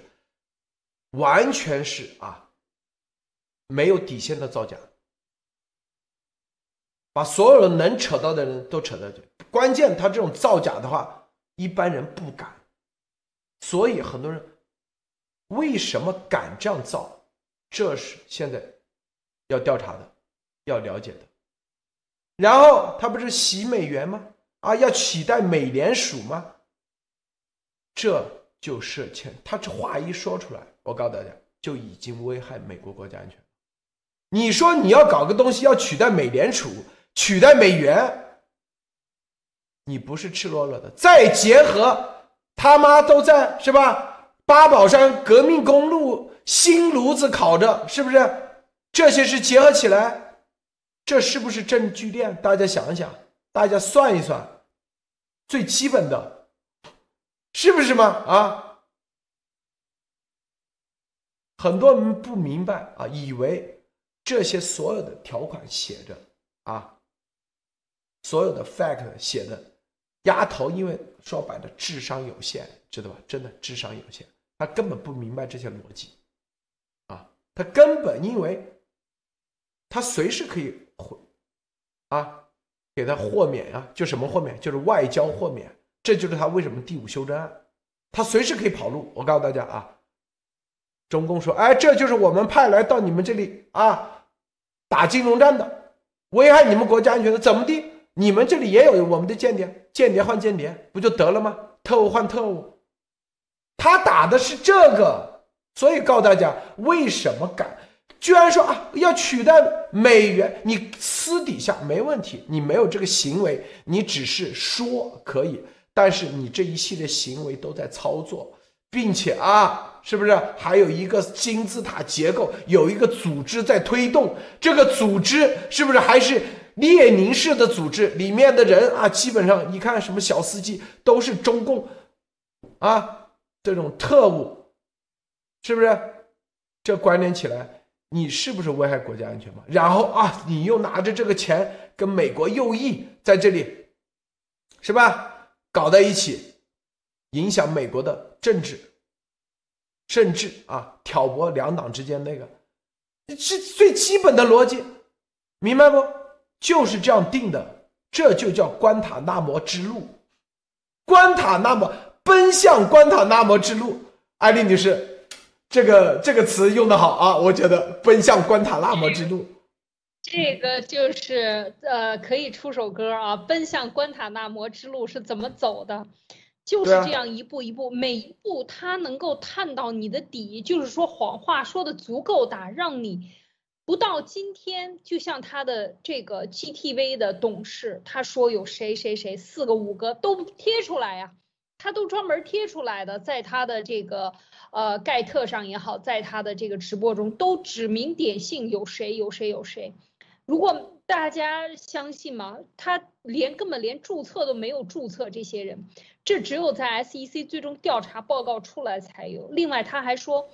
完全是啊，没有底线的造假，把所有的能扯到的人都扯到这。关键他这种造假的话，一般人不敢，所以很多人为什么敢这样造？这是现在要调查的，要了解的。然后他不是洗美元吗？啊，要取代美联储吗？这就是钱。他这话一说出来。我告诉大家，就已经危害美国国家安全。你说你要搞个东西要取代美联储、取代美元，你不是赤裸裸的。再结合他妈都在是吧？八宝山革命公路新炉子烤着，是不是？这些是结合起来，这是不是证据链？大家想一想，大家算一算，最基本的，是不是吗？啊？很多人不明白啊，以为这些所有的条款写着啊，所有的 fact 写的丫头，因为说白了智商有限，知道吧？真的智商有限，他根本不明白这些逻辑啊，他根本因为他随时可以回啊，给他豁免啊，就什么豁免？就是外交豁免。这就是他为什么第五修正案，他随时可以跑路。我告诉大家啊，中共说，哎，这就是我们派来到你们这里啊，打金融战的，危害你们国家安全的，怎么地？你们这里也有我们的间谍，间谍换间谍，不就得了吗？特务换特务，他打的是这个，所以告诉大家，为什么敢？居然说啊，要取代美元，你私底下没问题，你没有这个行为，你只是说可以，但是你这一系列行为都在操作，并且啊，是不是还有一个金字塔结构，有一个组织在推动？这个组织是不是还是？列宁式的组织里面的人啊，基本上你看什么小司机都是中共啊这种特务，是不是？这关联起来，你是不是危害国家安全嘛？然后啊，你又拿着这个钱跟美国右翼在这里，是吧？搞在一起，影响美国的政治，甚至啊挑拨两党之间那个，是最基本的逻辑，明白不？就是这样定的，这就叫关塔那摩之路。关塔那摩奔向关塔那摩之路，艾丽女士，这个这个词用的好啊，我觉得奔向关塔那摩之路，这个就是呃可以出首歌啊，奔向关塔那摩之路是怎么走的？就是这样一步一步，每一步它能够探到你的底，就是说谎话说的足够大，让你。不到今天，就像他的这个 GTV 的董事，他说有谁谁谁四个五个都贴出来呀，他都专门贴出来的，在他的这个呃盖特上也好，在他的这个直播中都指名点姓有谁有谁有谁。如果大家相信吗？他连根本连注册都没有注册这些人，这只有在 SEC 最终调查报告出来才有。另外他还说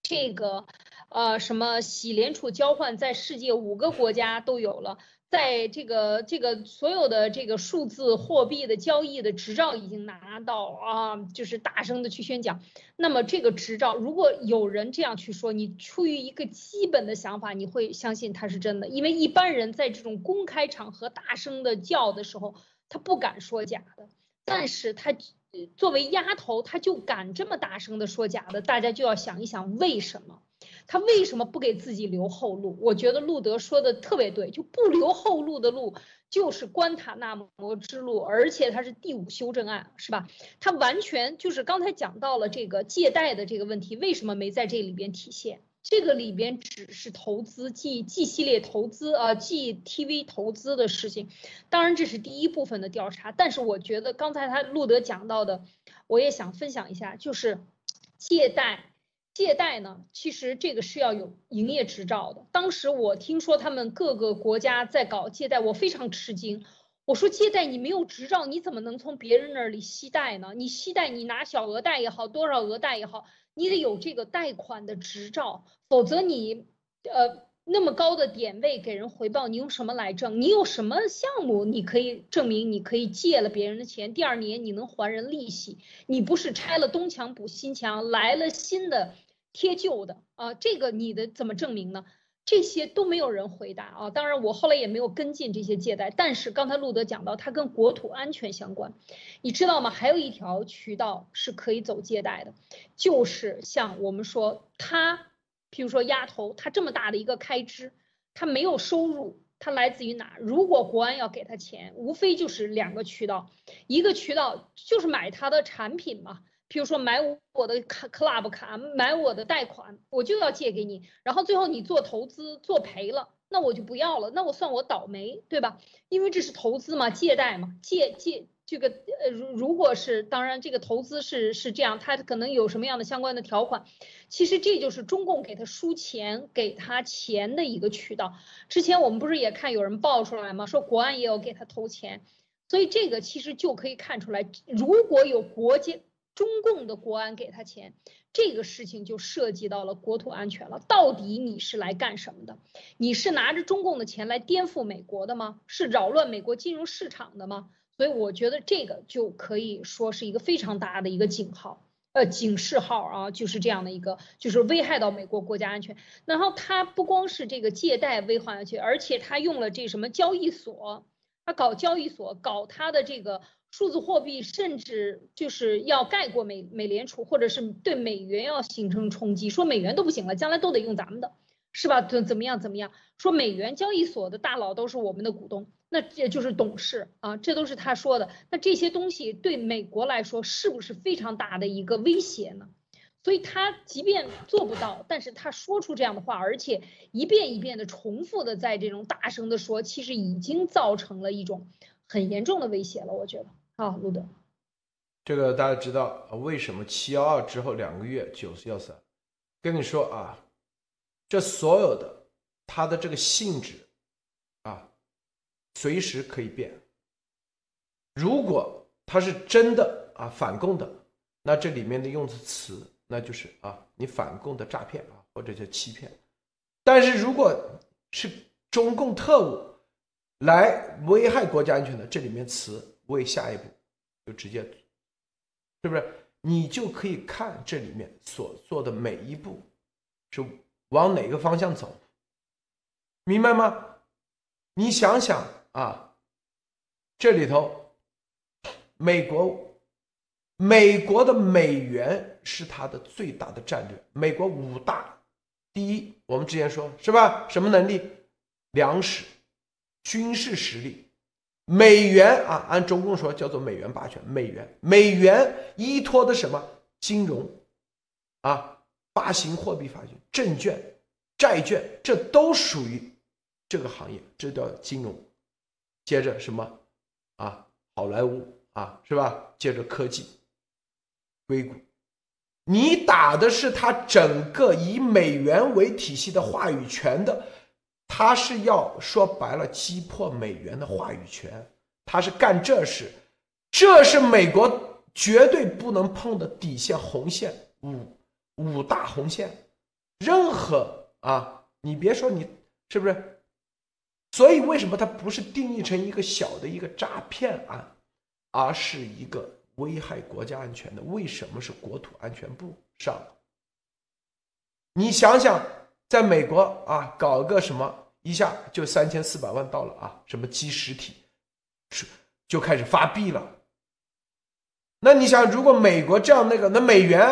这个。呃，什么洗联储交换在世界五个国家都有了，在这个这个所有的这个数字货币的交易的执照已经拿到啊，就是大声的去宣讲。那么这个执照，如果有人这样去说，你出于一个基本的想法，你会相信它是真的，因为一般人在这种公开场合大声的叫的时候，他不敢说假的，但是他作为丫头，他就敢这么大声的说假的，大家就要想一想为什么。他为什么不给自己留后路？我觉得路德说的特别对，就不留后路的路就是关塔那摩之路，而且它是第五修正案，是吧？他完全就是刚才讲到了这个借贷的这个问题，为什么没在这里边体现？这个里边只是投资 G G 系列投资啊，G TV 投资的事情，当然这是第一部分的调查，但是我觉得刚才他路德讲到的，我也想分享一下，就是借贷。借贷呢，其实这个是要有营业执照的。当时我听说他们各个国家在搞借贷，我非常吃惊。我说借贷你没有执照，你怎么能从别人那里息贷呢？你息贷，你拿小额贷也好，多少额贷也好，你得有这个贷款的执照，否则你呃。那么高的点位给人回报，你用什么来挣？你有什么项目你可以证明你可以借了别人的钱，第二年你能还人利息？你不是拆了东墙补西墙，来了新的贴旧的啊？这个你的怎么证明呢？这些都没有人回答啊！当然我后来也没有跟进这些借贷，但是刚才路德讲到，它跟国土安全相关，你知道吗？还有一条渠道是可以走借贷的，就是像我们说他。譬如说，丫头，她这么大的一个开支，她没有收入，她来自于哪？如果国安要给她钱，无非就是两个渠道，一个渠道就是买她的产品嘛，譬如说买我的卡 club 卡，买我的贷款，我就要借给你，然后最后你做投资做赔了，那我就不要了，那我算我倒霉，对吧？因为这是投资嘛，借贷嘛，借借。这个呃，如如果是当然，这个投资是是这样，它可能有什么样的相关的条款？其实这就是中共给他输钱、给他钱的一个渠道。之前我们不是也看有人爆出来吗？说国安也有给他投钱，所以这个其实就可以看出来，如果有国家中共的国安给他钱，这个事情就涉及到了国土安全了。到底你是来干什么的？你是拿着中共的钱来颠覆美国的吗？是扰乱美国金融市场的吗？所以我觉得这个就可以说是一个非常大的一个警号，呃，警示号啊，就是这样的一个，就是危害到美国国家安全。然后它不光是这个借贷危害安全，而且它用了这什么交易所他搞交易所，搞他的这个数字货币，甚至就是要盖过美美联储，或者是对美元要形成冲击，说美元都不行了，将来都得用咱们的，是吧？怎怎么样怎么样？说美元交易所的大佬都是我们的股东，那这就是董事啊，这都是他说的。那这些东西对美国来说是不是非常大的一个威胁呢？所以他即便做不到，但是他说出这样的话，而且一遍一遍的重复的在这种大声的说，其实已经造成了一种很严重的威胁了。我觉得，啊，路德，这个大家知道为什么七幺二之后两个月九四幺三？跟你说啊，这所有的它的这个性质啊，随时可以变。如果它是真的啊反共的，那这里面的用词。那就是啊，你反共的诈骗啊，或者叫欺骗。但是如果是中共特务来危害国家安全的，这里面词为下一步就直接，是不是？你就可以看这里面所做的每一步是往哪个方向走，明白吗？你想想啊，这里头美国。美国的美元是它的最大的战略。美国五大，第一，我们之前说是吧？什么能力？粮食、军事实力。美元啊，按中共说叫做美元霸权。美元，美元依托的什么？金融，啊，发行货币、发行证券、债券，这都属于这个行业，这叫金融。接着什么？啊，好莱坞啊，是吧？接着科技。硅谷，你打的是他整个以美元为体系的话语权的，他是要说白了击破美元的话语权，他是干这事，这是美国绝对不能碰的底线红线五五大红线，任何啊，你别说你是不是，所以为什么它不是定义成一个小的一个诈骗案，而是一个。危害国家安全的，为什么是国土安全部上？你想想，在美国啊，搞个什么，一下就三千四百万到了啊，什么基实体，是就开始发币了。那你想，如果美国这样那个，那美元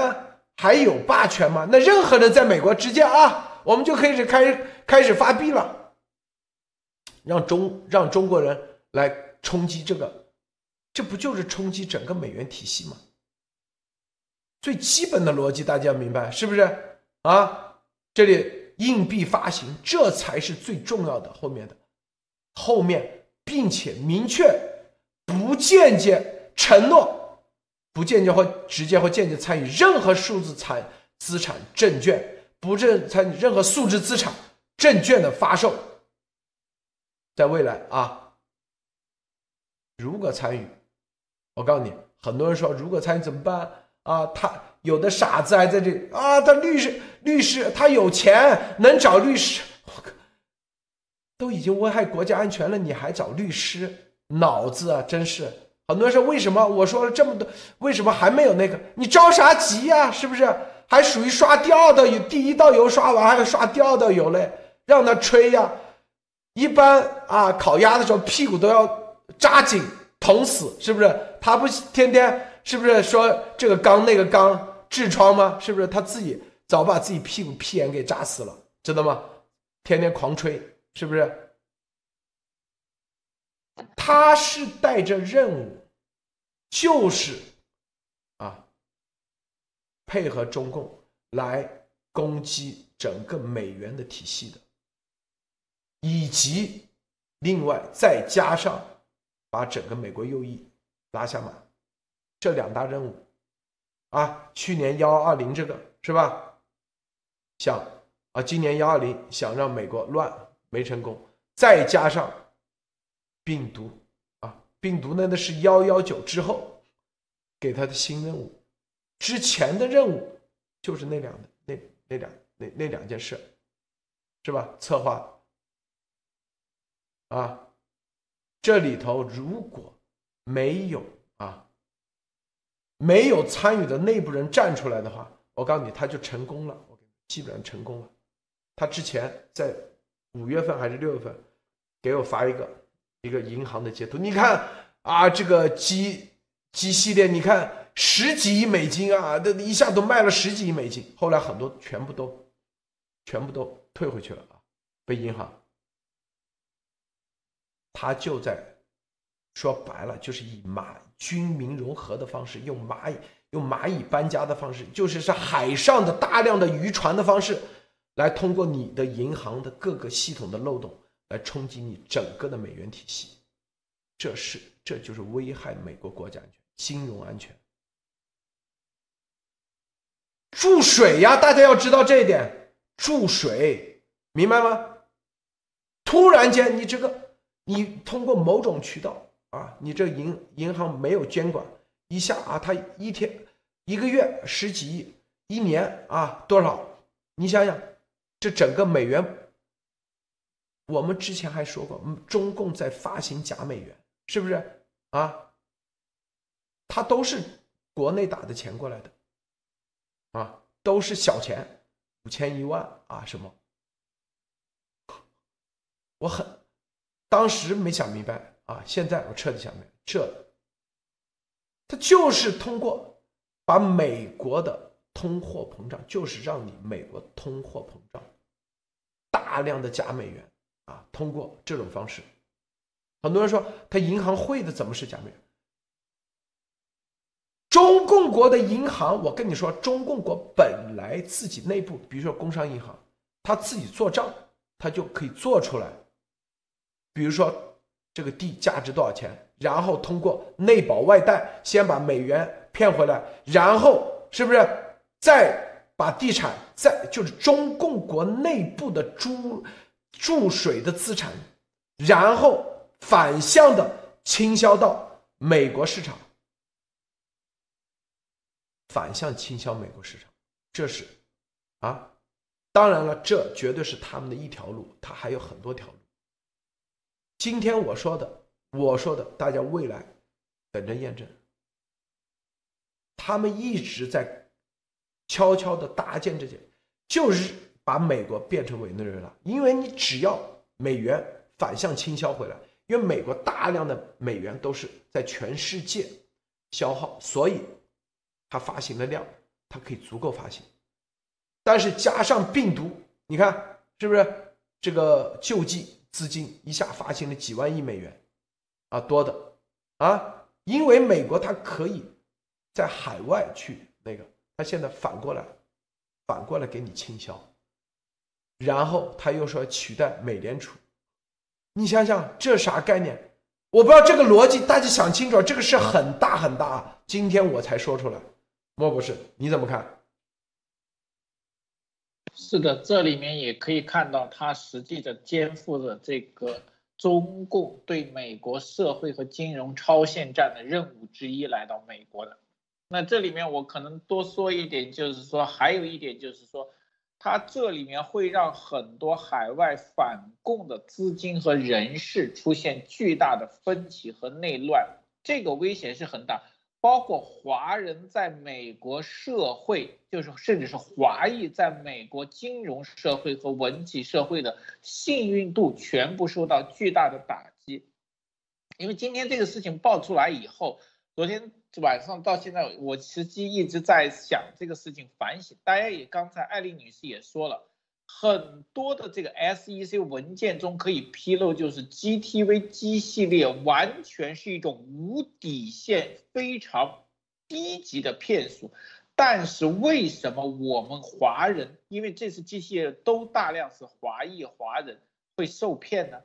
还有霸权吗？那任何人在美国直接啊，我们就可以开开始发币了，让中让中国人来冲击这个。这不就是冲击整个美元体系吗？最基本的逻辑大家明白是不是啊？这里硬币发行，这才是最重要的。后面的后面，并且明确不间接承诺，不间接或直接或间接参与任何数字产资产证券，不正参与任何数字资产证券的发售。在未来啊，如果参与。我告诉你，很多人说如果参与怎么办啊？他有的傻子还在这啊，他律师律师他有钱能找律师，我靠，都已经危害国家安全了，你还找律师？脑子啊，真是！很多人说为什么？我说了这么多，为什么还没有那个？你着啥急呀？是不是？还属于刷第二道油，第一道油刷完还要刷第二道油嘞？让他吹呀！一般啊，烤鸭的时候屁股都要扎紧。捅死是不是？他不天天是不是说这个缸那个缸痔疮吗？是不是他自己早把自己屁股屁眼给扎死了？知道吗？天天狂吹是不是？他是带着任务，就是啊，配合中共来攻击整个美元的体系的，以及另外再加上。把整个美国右翼拉下马，这两大任务啊，去年幺二零这个是吧？想啊，今年幺二零想让美国乱没成功，再加上病毒啊，病毒呢那是幺幺九之后给他的新任务，之前的任务就是那两那那两那那两件事，是吧？策划啊。这里头如果没有啊，没有参与的内部人站出来的话，我告诉你，他就成功了，基本上成功了。他之前在五月份还是六月份给我发一个一个银行的截图。你看啊，这个 G G 系列，你看十几亿美金啊，这一下都卖了十几亿美金，后来很多全部都全部都退回去了啊，被银行。他就在说白了，就是以马军民融合的方式，用蚂蚁用蚂蚁搬家的方式，就是是海上的大量的渔船的方式，来通过你的银行的各个系统的漏洞来冲击你整个的美元体系，这是这就是危害美国国家安全、金融安全。注水呀，大家要知道这一点，注水，明白吗？突然间，你这个。你通过某种渠道啊，你这银银行没有监管，一下啊，他一天一个月十几亿，一年啊多少？你想想，这整个美元，我们之前还说过，中共在发行假美元，是不是啊？他都是国内打的钱过来的，啊，都是小钱，五千一万啊什么？我很。当时没想明白啊，现在我彻底想明白，这他就是通过把美国的通货膨胀，就是让你美国通货膨胀，大量的假美元啊，通过这种方式，很多人说他银行汇的怎么是假美元？中共国的银行，我跟你说，中共国本来自己内部，比如说工商银行，他自己做账，他就可以做出来。比如说，这个地价值多少钱？然后通过内保外贷，先把美元骗回来，然后是不是再把地产再就是中共国内部的注注水的资产，然后反向的倾销到美国市场，反向倾销美国市场，这是啊，当然了，这绝对是他们的一条路，他还有很多条路。今天我说的，我说的，大家未来等着验证。他们一直在悄悄的搭建这些，就是把美国变成委内瑞拉。因为你只要美元反向倾销回来，因为美国大量的美元都是在全世界消耗，所以它发行的量它可以足够发行。但是加上病毒，你看是不是这个救济？资金一下发行了几万亿美元，啊，多的，啊，因为美国它可以在海外去那个，它现在反过来，反过来给你倾销，然后他又说取代美联储，你想想这啥概念？我不知道这个逻辑，大家想清楚，这个是很大很大啊，今天我才说出来，莫博士你怎么看？是的，这里面也可以看到，他实际的肩负着这个中共对美国社会和金融超限战的任务之一来到美国的。那这里面我可能多说一点，就是说还有一点就是说，他这里面会让很多海外反共的资金和人士出现巨大的分歧和内乱，这个危险是很大。包括华人在美国社会，就是甚至是华裔在美国金融社会和文企社会的幸运度全部受到巨大的打击。因为今天这个事情爆出来以后，昨天晚上到现在，我实际一直在想这个事情，反省。大家也刚才艾丽女士也说了。很多的这个 SEC 文件中可以披露，就是 GTV G 系列完全是一种无底线、非常低级的骗术。但是为什么我们华人，因为这次 G 系列都大量是华裔华人会受骗呢？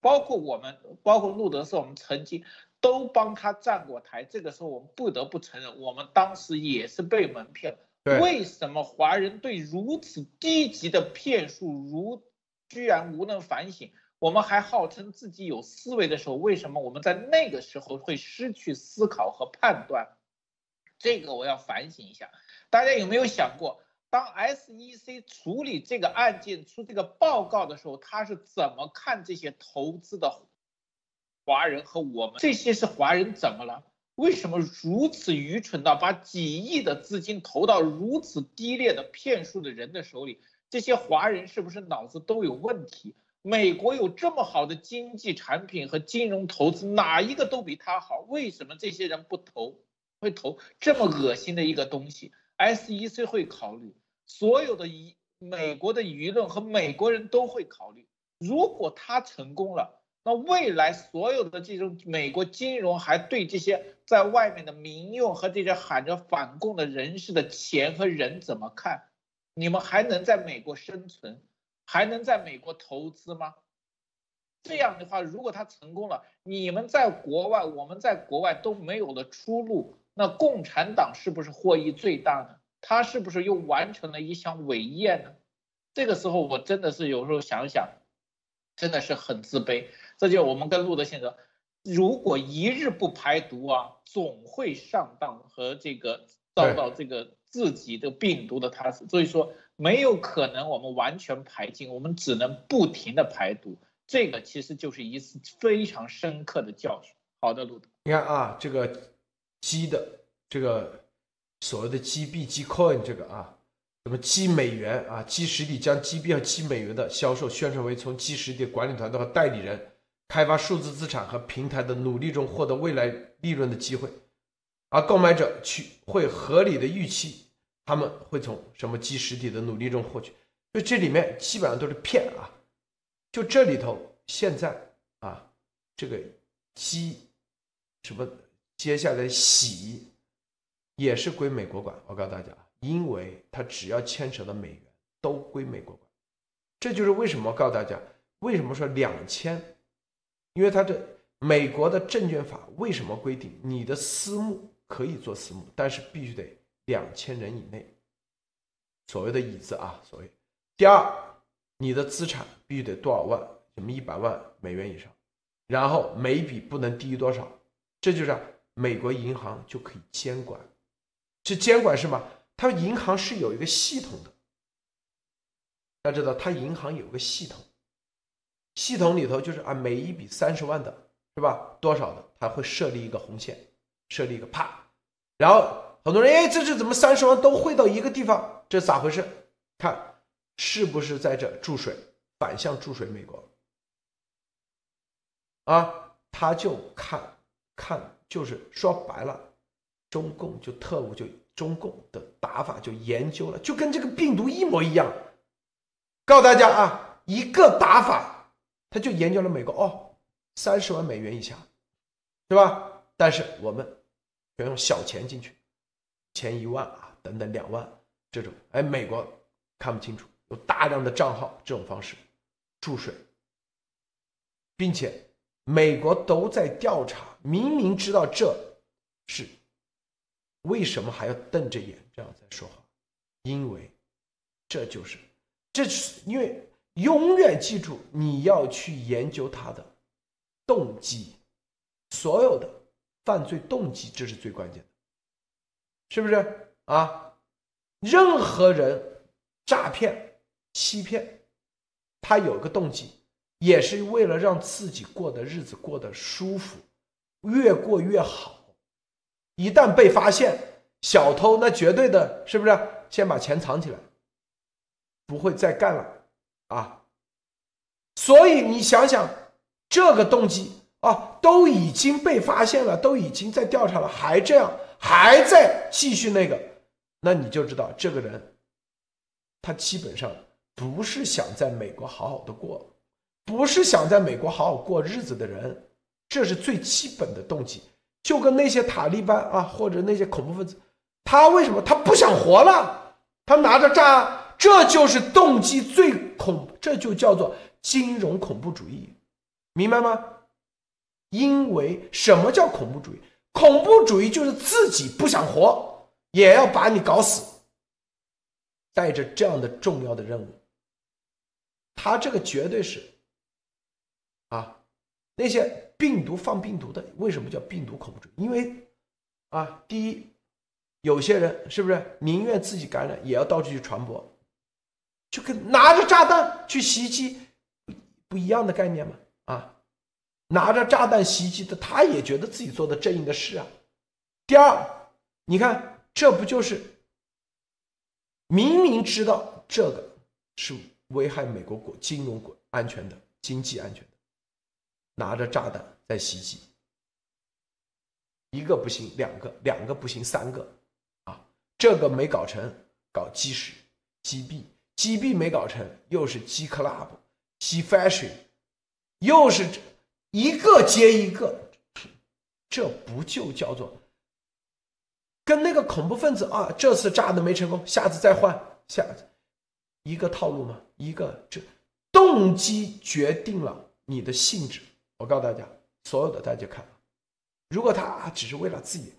包括我们，包括路德斯，我们曾经都帮他站过台。这个时候我们不得不承认，我们当时也是被蒙骗了。为什么华人对如此低级的骗术如居然无能反省？我们还号称自己有思维的时候，为什么我们在那个时候会失去思考和判断？这个我要反省一下。大家有没有想过，当 SEC 处理这个案件出这个报告的时候，他是怎么看这些投资的华人和我们？这些是华人怎么了？为什么如此愚蠢到把几亿的资金投到如此低劣的骗术的人的手里？这些华人是不是脑子都有问题？美国有这么好的经济产品和金融投资，哪一个都比他好？为什么这些人不投？会投这么恶心的一个东西？SEC 会考虑，所有的舆美国的舆论和美国人都会考虑。如果他成功了，那未来所有的这种美国金融还对这些在外面的民用和这些喊着反共的人士的钱和人怎么看？你们还能在美国生存？还能在美国投资吗？这样的话，如果他成功了，你们在国外，我们在国外都没有了出路，那共产党是不是获益最大呢？他是不是又完成了一项伟业呢？这个时候，我真的是有时候想想，真的是很自卑。这就我们跟路德先生，如果一日不排毒啊，总会上当和这个遭到这个自己的病毒的他死。所以说。没有可能，我们完全排尽，我们只能不停的排毒。这个其实就是一次非常深刻的教训。好的，路德，你看啊，这个鸡的这个所谓的基币、基 coin 这个啊，什么基美元啊，基实体将基币和基美元的销售宣传为从基实体管理团队和代理人开发数字资产和平台的努力中获得未来利润的机会，而购买者去会合理的预期。他们会从什么基实体的努力中获取？就这里面基本上都是骗啊！就这里头现在啊，这个基什么接下来洗也是归美国管。我告诉大家，因为它只要牵扯到美元，都归美国管。这就是为什么告诉大家，为什么说两千？因为它这美国的证券法为什么规定你的私募可以做私募，但是必须得。两千人以内，所谓的椅子啊，所谓。第二，你的资产必须得多少万，什么一百万美元以上，然后每笔不能低于多少，这就是美国银行就可以监管。这监管是吗？它银行是有一个系统的，大家知道，它银行有个系统，系统里头就是啊，每一笔三十万的是吧？多少的，它会设立一个红线，设立一个啪，然后。很多人哎，这是怎么三十万都汇到一个地方？这咋回事？看是不是在这注水，反向注水美国？啊，他就看看，就是说白了，中共就特务就中共的打法就研究了，就跟这个病毒一模一样。告诉大家啊，一个打法，他就研究了美国哦，三十万美元以下，是吧？但是我们要用小钱进去。钱一万啊，等等两万这种，哎，美国看不清楚，有大量的账号这种方式注水，并且美国都在调查，明明知道这是为什么还要瞪着眼这样在说话？因为这就是，这是因为永远记住你要去研究他的动机，所有的犯罪动机，这是最关键的。是不是啊？任何人诈骗、欺骗，他有个动机，也是为了让自己过的日子过得舒服，越过越好。一旦被发现，小偷那绝对的，是不是先把钱藏起来，不会再干了啊？所以你想想，这个动机啊，都已经被发现了，都已经在调查了，还这样。还在继续那个，那你就知道这个人，他基本上不是想在美国好好的过，不是想在美国好好过日子的人，这是最基本的动机。就跟那些塔利班啊，或者那些恐怖分子，他为什么他不想活了？他拿着炸，这就是动机最恐，这就叫做金融恐怖主义，明白吗？因为什么叫恐怖主义？恐怖主义就是自己不想活，也要把你搞死，带着这样的重要的任务。他这个绝对是，啊，那些病毒放病毒的，为什么叫病毒恐怖主义？因为，啊，第一，有些人是不是宁愿自己感染，也要到处去传播，就跟拿着炸弹去袭击，不一样的概念吗？啊。拿着炸弹袭击的，他也觉得自己做的正义的事啊。第二，你看，这不就是明明知道这个是危害美国国金融国安全的，经济安全的，拿着炸弹在袭击，一个不行，两个，两个不行，三个，啊，这个没搞成，搞基石、基币，基币没搞成，又是 G Club，G fashion，又是一个接一个，这不就叫做跟那个恐怖分子啊？这次炸的没成功，下次再换，下一个套路吗？一个这。动机决定了你的性质。我告诉大家，所有的大家看，如果他只是为了自己，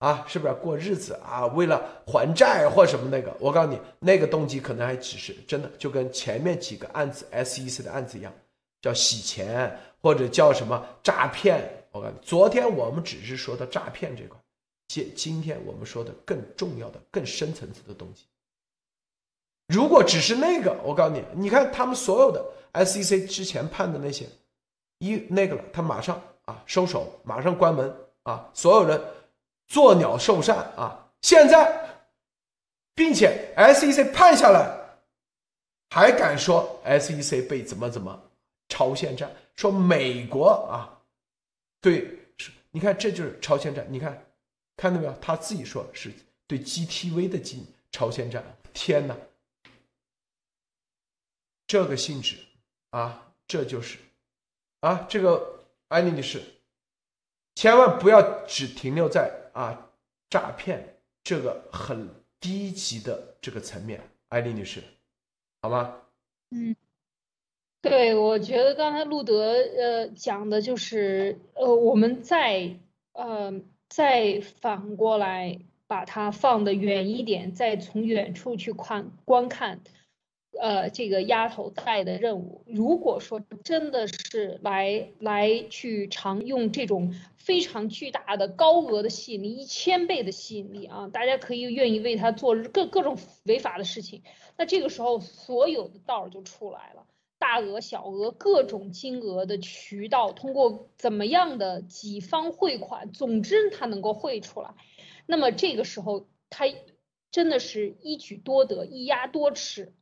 啊，是不是过日子啊？为了还债或什么那个？我告诉你，那个动机可能还只是真的，就跟前面几个案子 SEC 的案子一样，叫洗钱或者叫什么诈骗。我告诉你，昨天我们只是说的诈骗这块，今今天我们说的更重要的、更深层次的动机。如果只是那个，我告诉你，你看他们所有的 SEC 之前判的那些，一那个了，他马上啊收手，马上关门啊，所有人作鸟兽散啊。现在，并且 SEC 判下来，还敢说 SEC 被怎么怎么超限战？说美国啊，对，你看这就是超限战。你看看到没有？他自己说是对 GTV 的进超限战。天哪！这个性质啊，这就是啊，这个安妮女士，千万不要只停留在啊诈骗这个很低级的这个层面，艾丽女士，好吗？嗯，对，我觉得刚才路德呃讲的就是呃，我们再呃再反过来把它放的远一点，再从远处去看观看。呃，这个丫头带的任务，如果说真的是来来去常用这种非常巨大的高额的吸引力，一千倍的吸引力啊，大家可以愿意为他做各各种违法的事情，那这个时候所有的道儿就出来了，大额小额各种金额的渠道，通过怎么样的几方汇款，总之他能够汇出来，那么这个时候他真的是一举多得，一鸭多吃。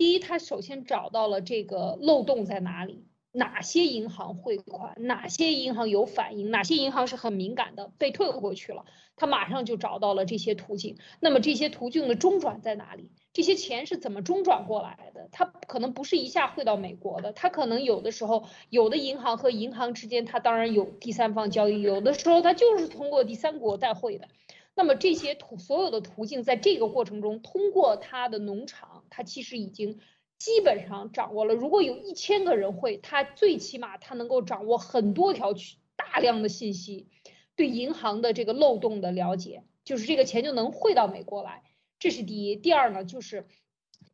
第一，他首先找到了这个漏洞在哪里，哪些银行汇款，哪些银行有反应，哪些银行是很敏感的被退回去了，他马上就找到了这些途径。那么这些途径的中转在哪里？这些钱是怎么中转过来的？他可能不是一下汇到美国的，他可能有的时候有的银行和银行之间，他当然有第三方交易，有的时候他就是通过第三国代汇的。那么这些途所有的途径，在这个过程中，通过他的农场，他其实已经基本上掌握了。如果有一千个人会，他最起码他能够掌握很多条渠大量的信息，对银行的这个漏洞的了解，就是这个钱就能汇到美国来。这是第一。第二呢，就是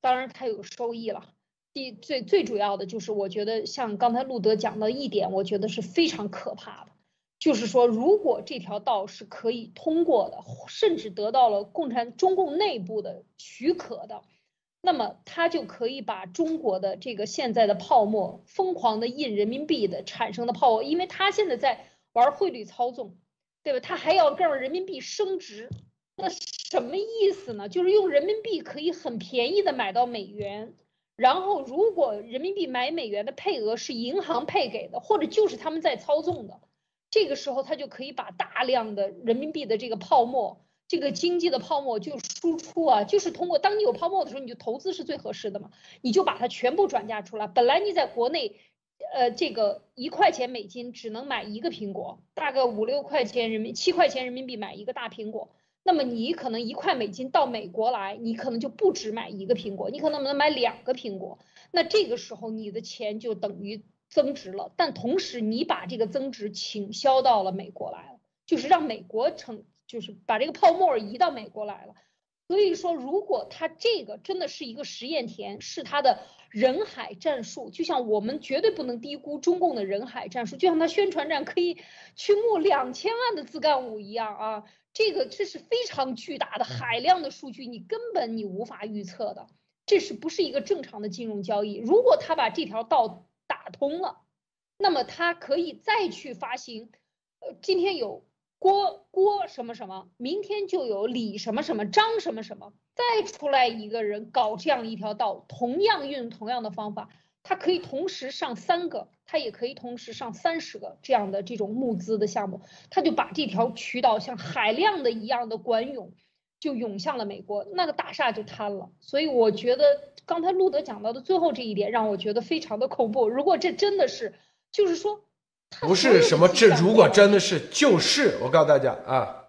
当然他有收益了。第最最主要的就是，我觉得像刚才路德讲的一点，我觉得是非常可怕的。就是说，如果这条道是可以通过的，甚至得到了共产中共内部的许可的，那么他就可以把中国的这个现在的泡沫，疯狂的印人民币的产生的泡沫，因为他现在在玩汇率操纵，对吧？他还要让人民币升值，那什么意思呢？就是用人民币可以很便宜的买到美元，然后如果人民币买美元的配额是银行配给的，或者就是他们在操纵的。这个时候，他就可以把大量的人民币的这个泡沫，这个经济的泡沫就输出啊，就是通过当你有泡沫的时候，你就投资是最合适的嘛，你就把它全部转嫁出来。本来你在国内，呃，这个一块钱美金只能买一个苹果，大概五六块钱人民七块钱人民币买一个大苹果，那么你可能一块美金到美国来，你可能就不止买一个苹果，你可能能买两个苹果，那这个时候你的钱就等于。增值了，但同时你把这个增值倾销到了美国来了，就是让美国成，就是把这个泡沫移到美国来了。所以说，如果他这个真的是一个实验田，是他的人海战术，就像我们绝对不能低估中共的人海战术，就像他宣传战可以去募两千万的自干五一样啊，这个这是非常巨大的海量的数据，你根本你无法预测的，这是不是一个正常的金融交易？如果他把这条道。打通了，那么他可以再去发行，呃，今天有郭郭什么什么，明天就有李什么什么张什么什么，再出来一个人搞这样一条道，同样运用同样的方法，他可以同时上三个，他也可以同时上三十个这样的这种募资的项目，他就把这条渠道像海量的一样的管涌，就涌向了美国，那个大厦就瘫了。所以我觉得刚才路德讲到的最后这一点，让我觉得非常的恐怖。如果这真的是，就是说，不是什么这，如果真的是，就是我告诉大家啊，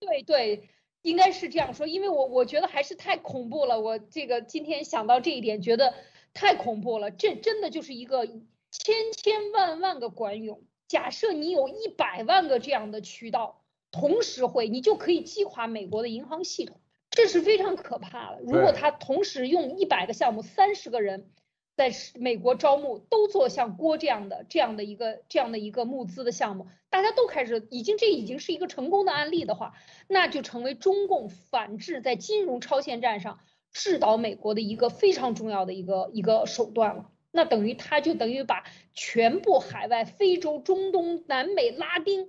对对。应该是这样说，因为我我觉得还是太恐怖了。我这个今天想到这一点，觉得太恐怖了。这真的就是一个千千万万个管涌。假设你有一百万个这样的渠道同时会，你就可以击垮美国的银行系统，这是非常可怕的。如果他同时用一百个项目，三十个人。在美国招募都做像郭这样的这样的一个这样的一个募资的项目，大家都开始已经这已经是一个成功的案例的话，那就成为中共反制在金融超限战上制导美国的一个非常重要的一个一个手段了。那等于他就等于把全部海外、非洲、中东、南美、拉丁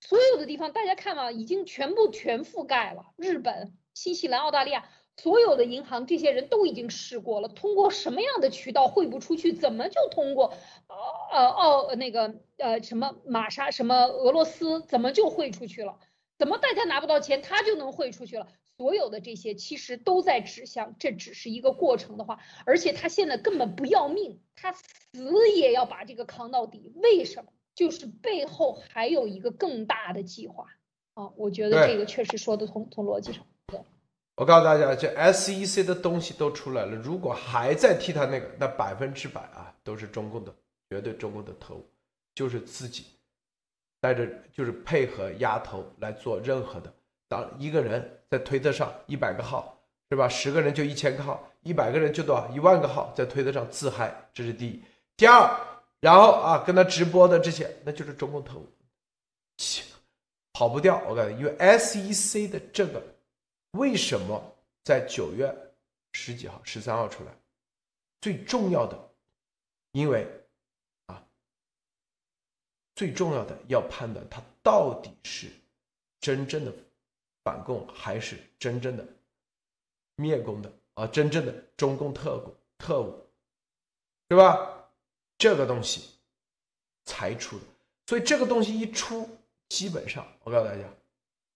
所有的地方，大家看嘛，已经全部全覆盖了。日本、新西兰、澳大利亚。所有的银行，这些人都已经试过了，通过什么样的渠道汇不出去？怎么就通过？呃呃奥那个呃什么玛莎什么俄罗斯怎么就汇出去了？怎么大家拿不到钱，他就能汇出去了？所有的这些其实都在指向，这只是一个过程的话，而且他现在根本不要命，他死也要把这个扛到底。为什么？就是背后还有一个更大的计划啊！我觉得这个确实说得通，从逻辑上。我告诉大家，这 SEC 的东西都出来了，如果还在替他那个，那百分之百啊都是中共的，绝对中共的特务，就是自己带着，就是配合丫头来做任何的。当一个人在推特上一百个号是吧？十个人就一千个号，一百个人就多少一万个号在推特上自嗨，这是第一。第二，然后啊跟他直播的这些，那就是中共特务，跑不掉。我感觉，因为 SEC 的这个。为什么在九月十几号、十三号出来？最重要的，因为啊，最重要的要判断他到底是真正的反共还是真正的灭共的啊，真正的中共特工特务，对吧？这个东西才出的，所以这个东西一出，基本上我告诉大家，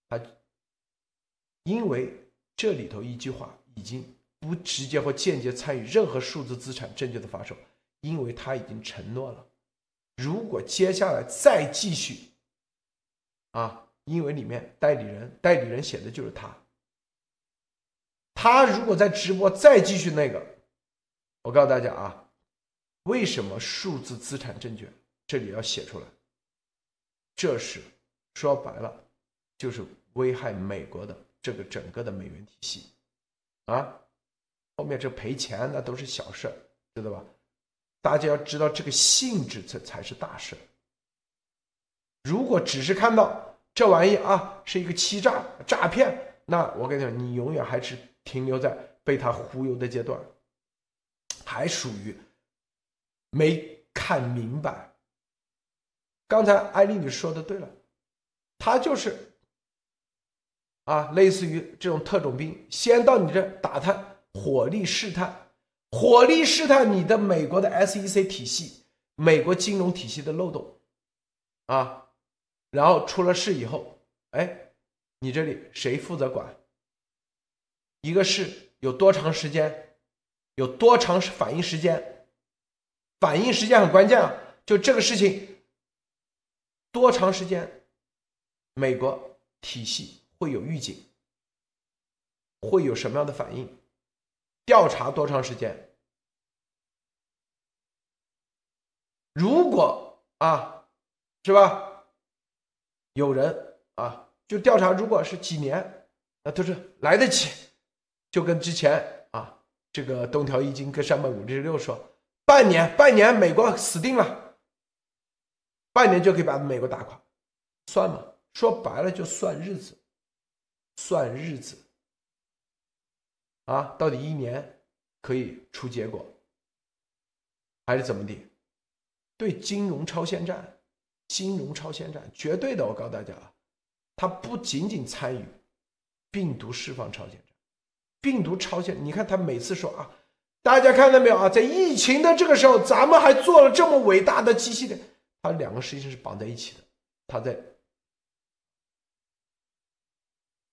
他。因为这里头一句话已经不直接或间接参与任何数字资产证券的发售，因为他已经承诺了，如果接下来再继续，啊，因为里面代理人代理人写的就是他，他如果在直播再继续那个，我告诉大家啊，为什么数字资产证券这里要写出来？这是说白了，就是危害美国的。这个整个的美元体系，啊，后面这赔钱那都是小事知道吧？大家要知道这个性质，这才是大事如果只是看到这玩意啊是一个欺诈诈骗，那我跟你讲，你永远还是停留在被他忽悠的阶段，还属于没看明白。刚才艾丽你说的对了，他就是。啊，类似于这种特种兵，先到你这打探，火力试探，火力试探你的美国的 SEC 体系，美国金融体系的漏洞，啊，然后出了事以后，哎，你这里谁负责管？一个是有多长时间，有多长反应时间，反应时间很关键啊，就这个事情多长时间，美国体系。会有预警，会有什么样的反应？调查多长时间？如果啊，是吧？有人啊，就调查，如果是几年，那都是来得及。就跟之前啊，这个东条一经跟山本五十六说，半年，半年，美国死定了，半年就可以把美国打垮，算嘛？说白了就算日子。算日子啊，到底一年可以出结果，还是怎么的？对金融超限战，金融超限战，绝对的！我告诉大家啊，他不仅仅参与病毒释放超限战，病毒超限，你看他每次说啊，大家看到没有啊？在疫情的这个时候，咱们还做了这么伟大的机器的，它两个事情是绑在一起的，它在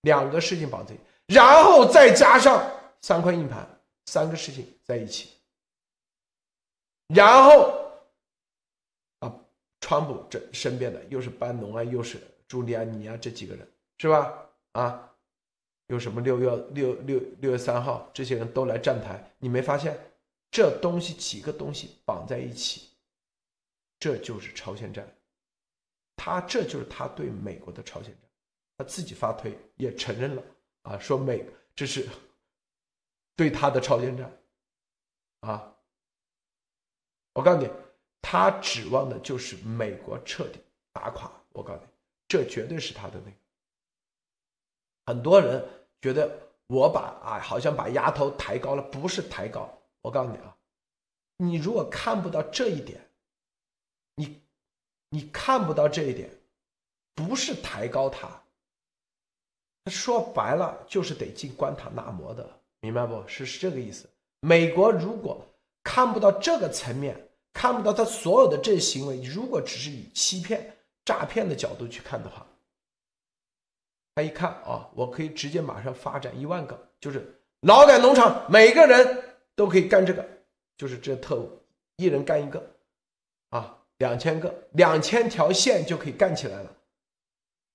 两个事情绑在，然后再加上三块硬盘，三个事情在一起，然后啊，川普这身边的又是班农啊，又是朱利安尼啊，这几个人是吧？啊。有什么六月六六六月三号，这些人都来站台，你没发现这东西几个东西绑在一起，这就是朝鲜战，他这就是他对美国的朝鲜战，他自己发推也承认了啊，说美这是对他的朝鲜战，啊，我告诉你，他指望的就是美国彻底打垮，我告诉你，这绝对是他的那个，很多人。觉得我把啊，好像把丫头抬高了，不是抬高。我告诉你啊，你如果看不到这一点，你你看不到这一点，不是抬高他。说白了就是得进关塔那摩的，明白不？是是这个意思。美国如果看不到这个层面，看不到他所有的这些行为，如果只是以欺骗、诈骗的角度去看的话。他一看啊，我可以直接马上发展一万个，就是劳改农场，每个人都可以干这个，就是这特务，一人干一个，啊，两千个，两千条线就可以干起来了，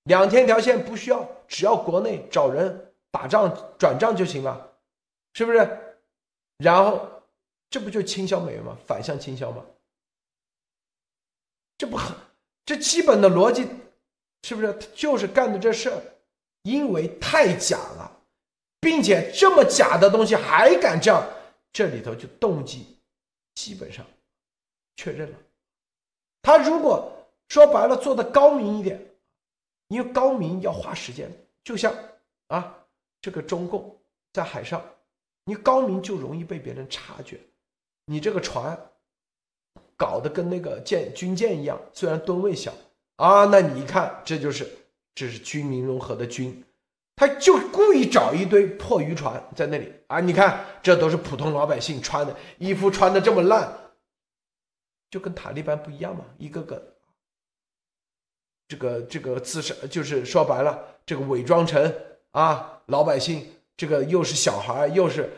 两千条线不需要，只要国内找人打仗转账就行了，是不是？然后这不就倾销美元吗？反向倾销吗？这不很，这基本的逻辑，是不是？就是干的这事儿。因为太假了，并且这么假的东西还敢这样，这里头就动机基本上确认了。他如果说白了做的高明一点，因为高明要花时间，就像啊这个中共在海上，你高明就容易被别人察觉，你这个船搞得跟那个舰军舰一样，虽然吨位小啊，那你一看这就是。这是军民融合的军，他就故意找一堆破渔船在那里啊！你看，这都是普通老百姓穿的衣服，穿的这么烂，就跟塔利班不一样嘛！一个个，这个这个自杀，就是说白了，这个伪装成啊老百姓，这个又是小孩，又是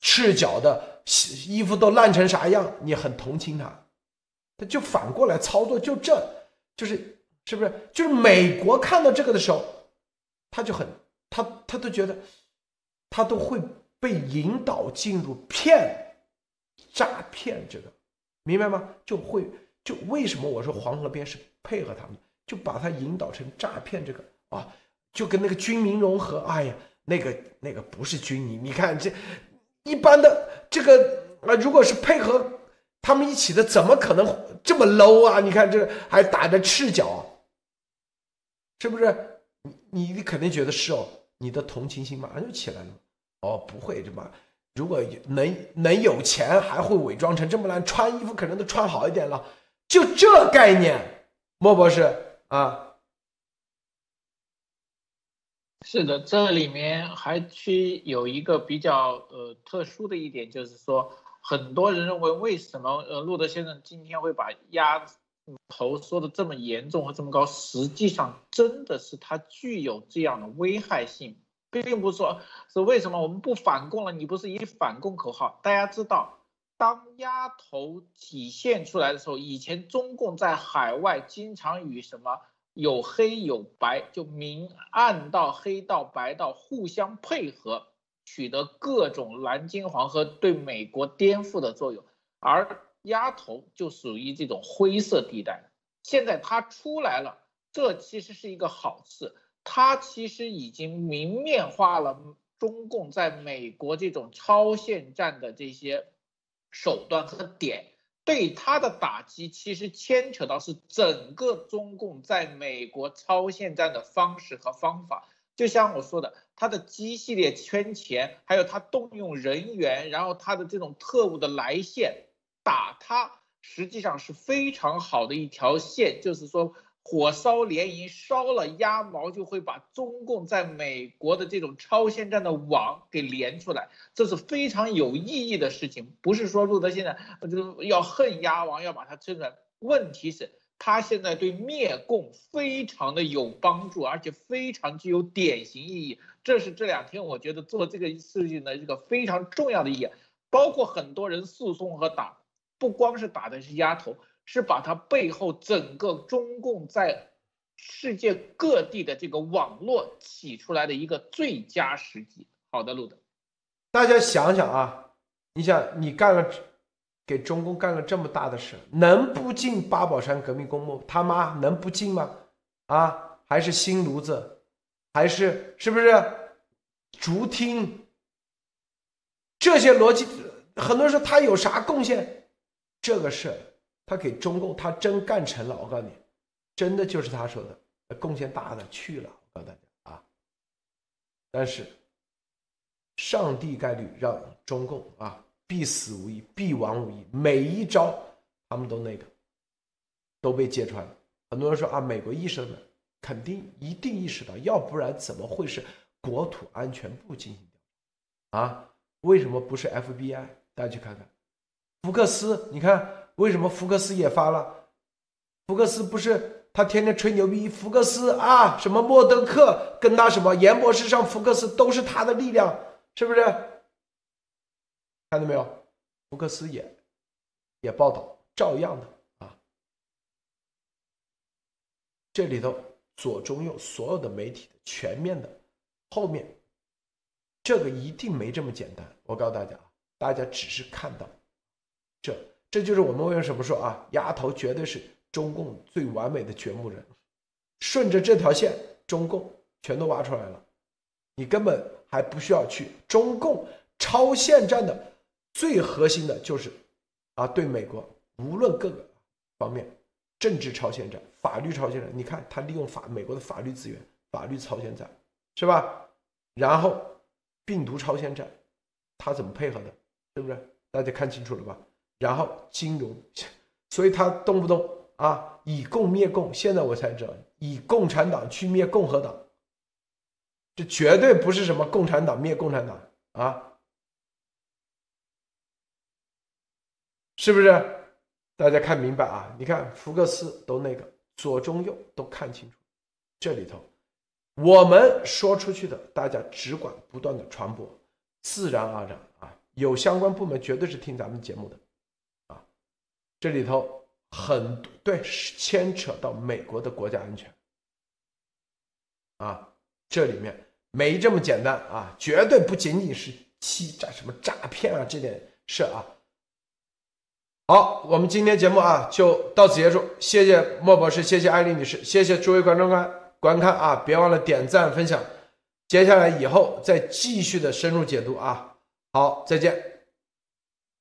赤脚的，衣服都烂成啥样，你很同情他，他就反过来操作，就这就是。是不是？就是美国看到这个的时候，他就很，他他都觉得，他都会被引导进入骗、诈骗这个，明白吗？就会就为什么我说黄河边是配合他们，就把他引导成诈骗这个啊，就跟那个军民融合，哎呀，那个那个不是军你你看这一般的这个啊，如果是配合他们一起的，怎么可能这么 low 啊？你看这还打着赤脚。是不是你你你肯定觉得是哦，你的同情心马上就起来了。哦，不会这么，如果能能有钱，还会伪装成这么烂，穿衣服可能都穿好一点了。就这概念，莫博士啊，是的，这里面还去有一个比较呃特殊的一点，就是说，很多人认为为什么呃路德先生今天会把压。头说的这么严重和这么高，实际上真的是它具有这样的危害性，并不是说是为什么我们不反共了？你不是以反共口号？大家知道，当鸭头体现出来的时候，以前中共在海外经常与什么有黑有白，就明暗道、黑道、白道互相配合，取得各种蓝金黄和对美国颠覆的作用，而。鸭头就属于这种灰色地带，现在它出来了，这其实是一个好事，它其实已经明面化了中共在美国这种超限战的这些手段和点，对他的打击其实牵扯到是整个中共在美国超限战的方式和方法，就像我说的，他的 G 系列圈钱，还有他动用人员，然后他的这种特务的来线。打他实际上是非常好的一条线，就是说火烧连营，烧了鸭毛就会把中共在美国的这种超限战的网给连出来，这是非常有意义的事情。不是说路德现在就要恨鸭王，要把它吃出来。问题是，他现在对灭共非常的有帮助，而且非常具有典型意义。这是这两天我觉得做这个事情的一个非常重要的意义。包括很多人诉讼和打，不光是打的是鸭头。是把它背后整个中共在世界各地的这个网络起出来的一个最佳时机。好的，路德，大家想想啊，你想你干了给中共干了这么大的事，能不进八宝山革命公墓？他妈能不进吗？啊，还是新炉子，还是是不是竹厅？这些逻辑，很多人说他有啥贡献？这个事。他给中共，他真干成了。我告诉你，真的就是他说的，贡献大的去了。我告诉大家啊，但是上帝概率让中共啊必死无疑，必亡无疑。每一招他们都那个都被揭穿了。很多人说啊，美国意识到肯定一定意识到，要不然怎么会是国土安全部进行调查啊？为什么不是 FBI？大家去看看福克斯，你看。为什么福克斯也发了？福克斯不是他天天吹牛逼，福克斯啊，什么默德克跟他什么严博士上福克斯都是他的力量，是不是？看到没有？福克斯也也报道，照样的啊。这里头左中右所有的媒体的全面的后面，这个一定没这么简单。我告诉大家，大家只是看到这。这就是我们为什么说啊，丫头绝对是中共最完美的掘墓人，顺着这条线，中共全都挖出来了，你根本还不需要去。中共超限战的最核心的就是啊，对美国无论各个方面，政治超限战、法律超限战，你看他利用法美国的法律资源，法律超限战是吧？然后病毒超限战，他怎么配合的？是不是？大家看清楚了吧？然后金融，所以他动不动啊以共灭共，现在我才知道以共产党去灭共和党，这绝对不是什么共产党灭共产党啊，是不是？大家看明白啊？你看福克斯都那个左中右都看清楚，这里头我们说出去的，大家只管不断的传播，自然而然啊，有相关部门绝对是听咱们节目的。这里头很对，牵扯到美国的国家安全啊，这里面没这么简单啊，绝对不仅仅是欺诈什么诈骗啊这点事啊。好，我们今天节目啊就到此结束，谢谢莫博士，谢谢艾丽女士，谢谢诸位观众观观看啊，别忘了点赞分享，接下来以后再继续的深入解读啊。好，再见。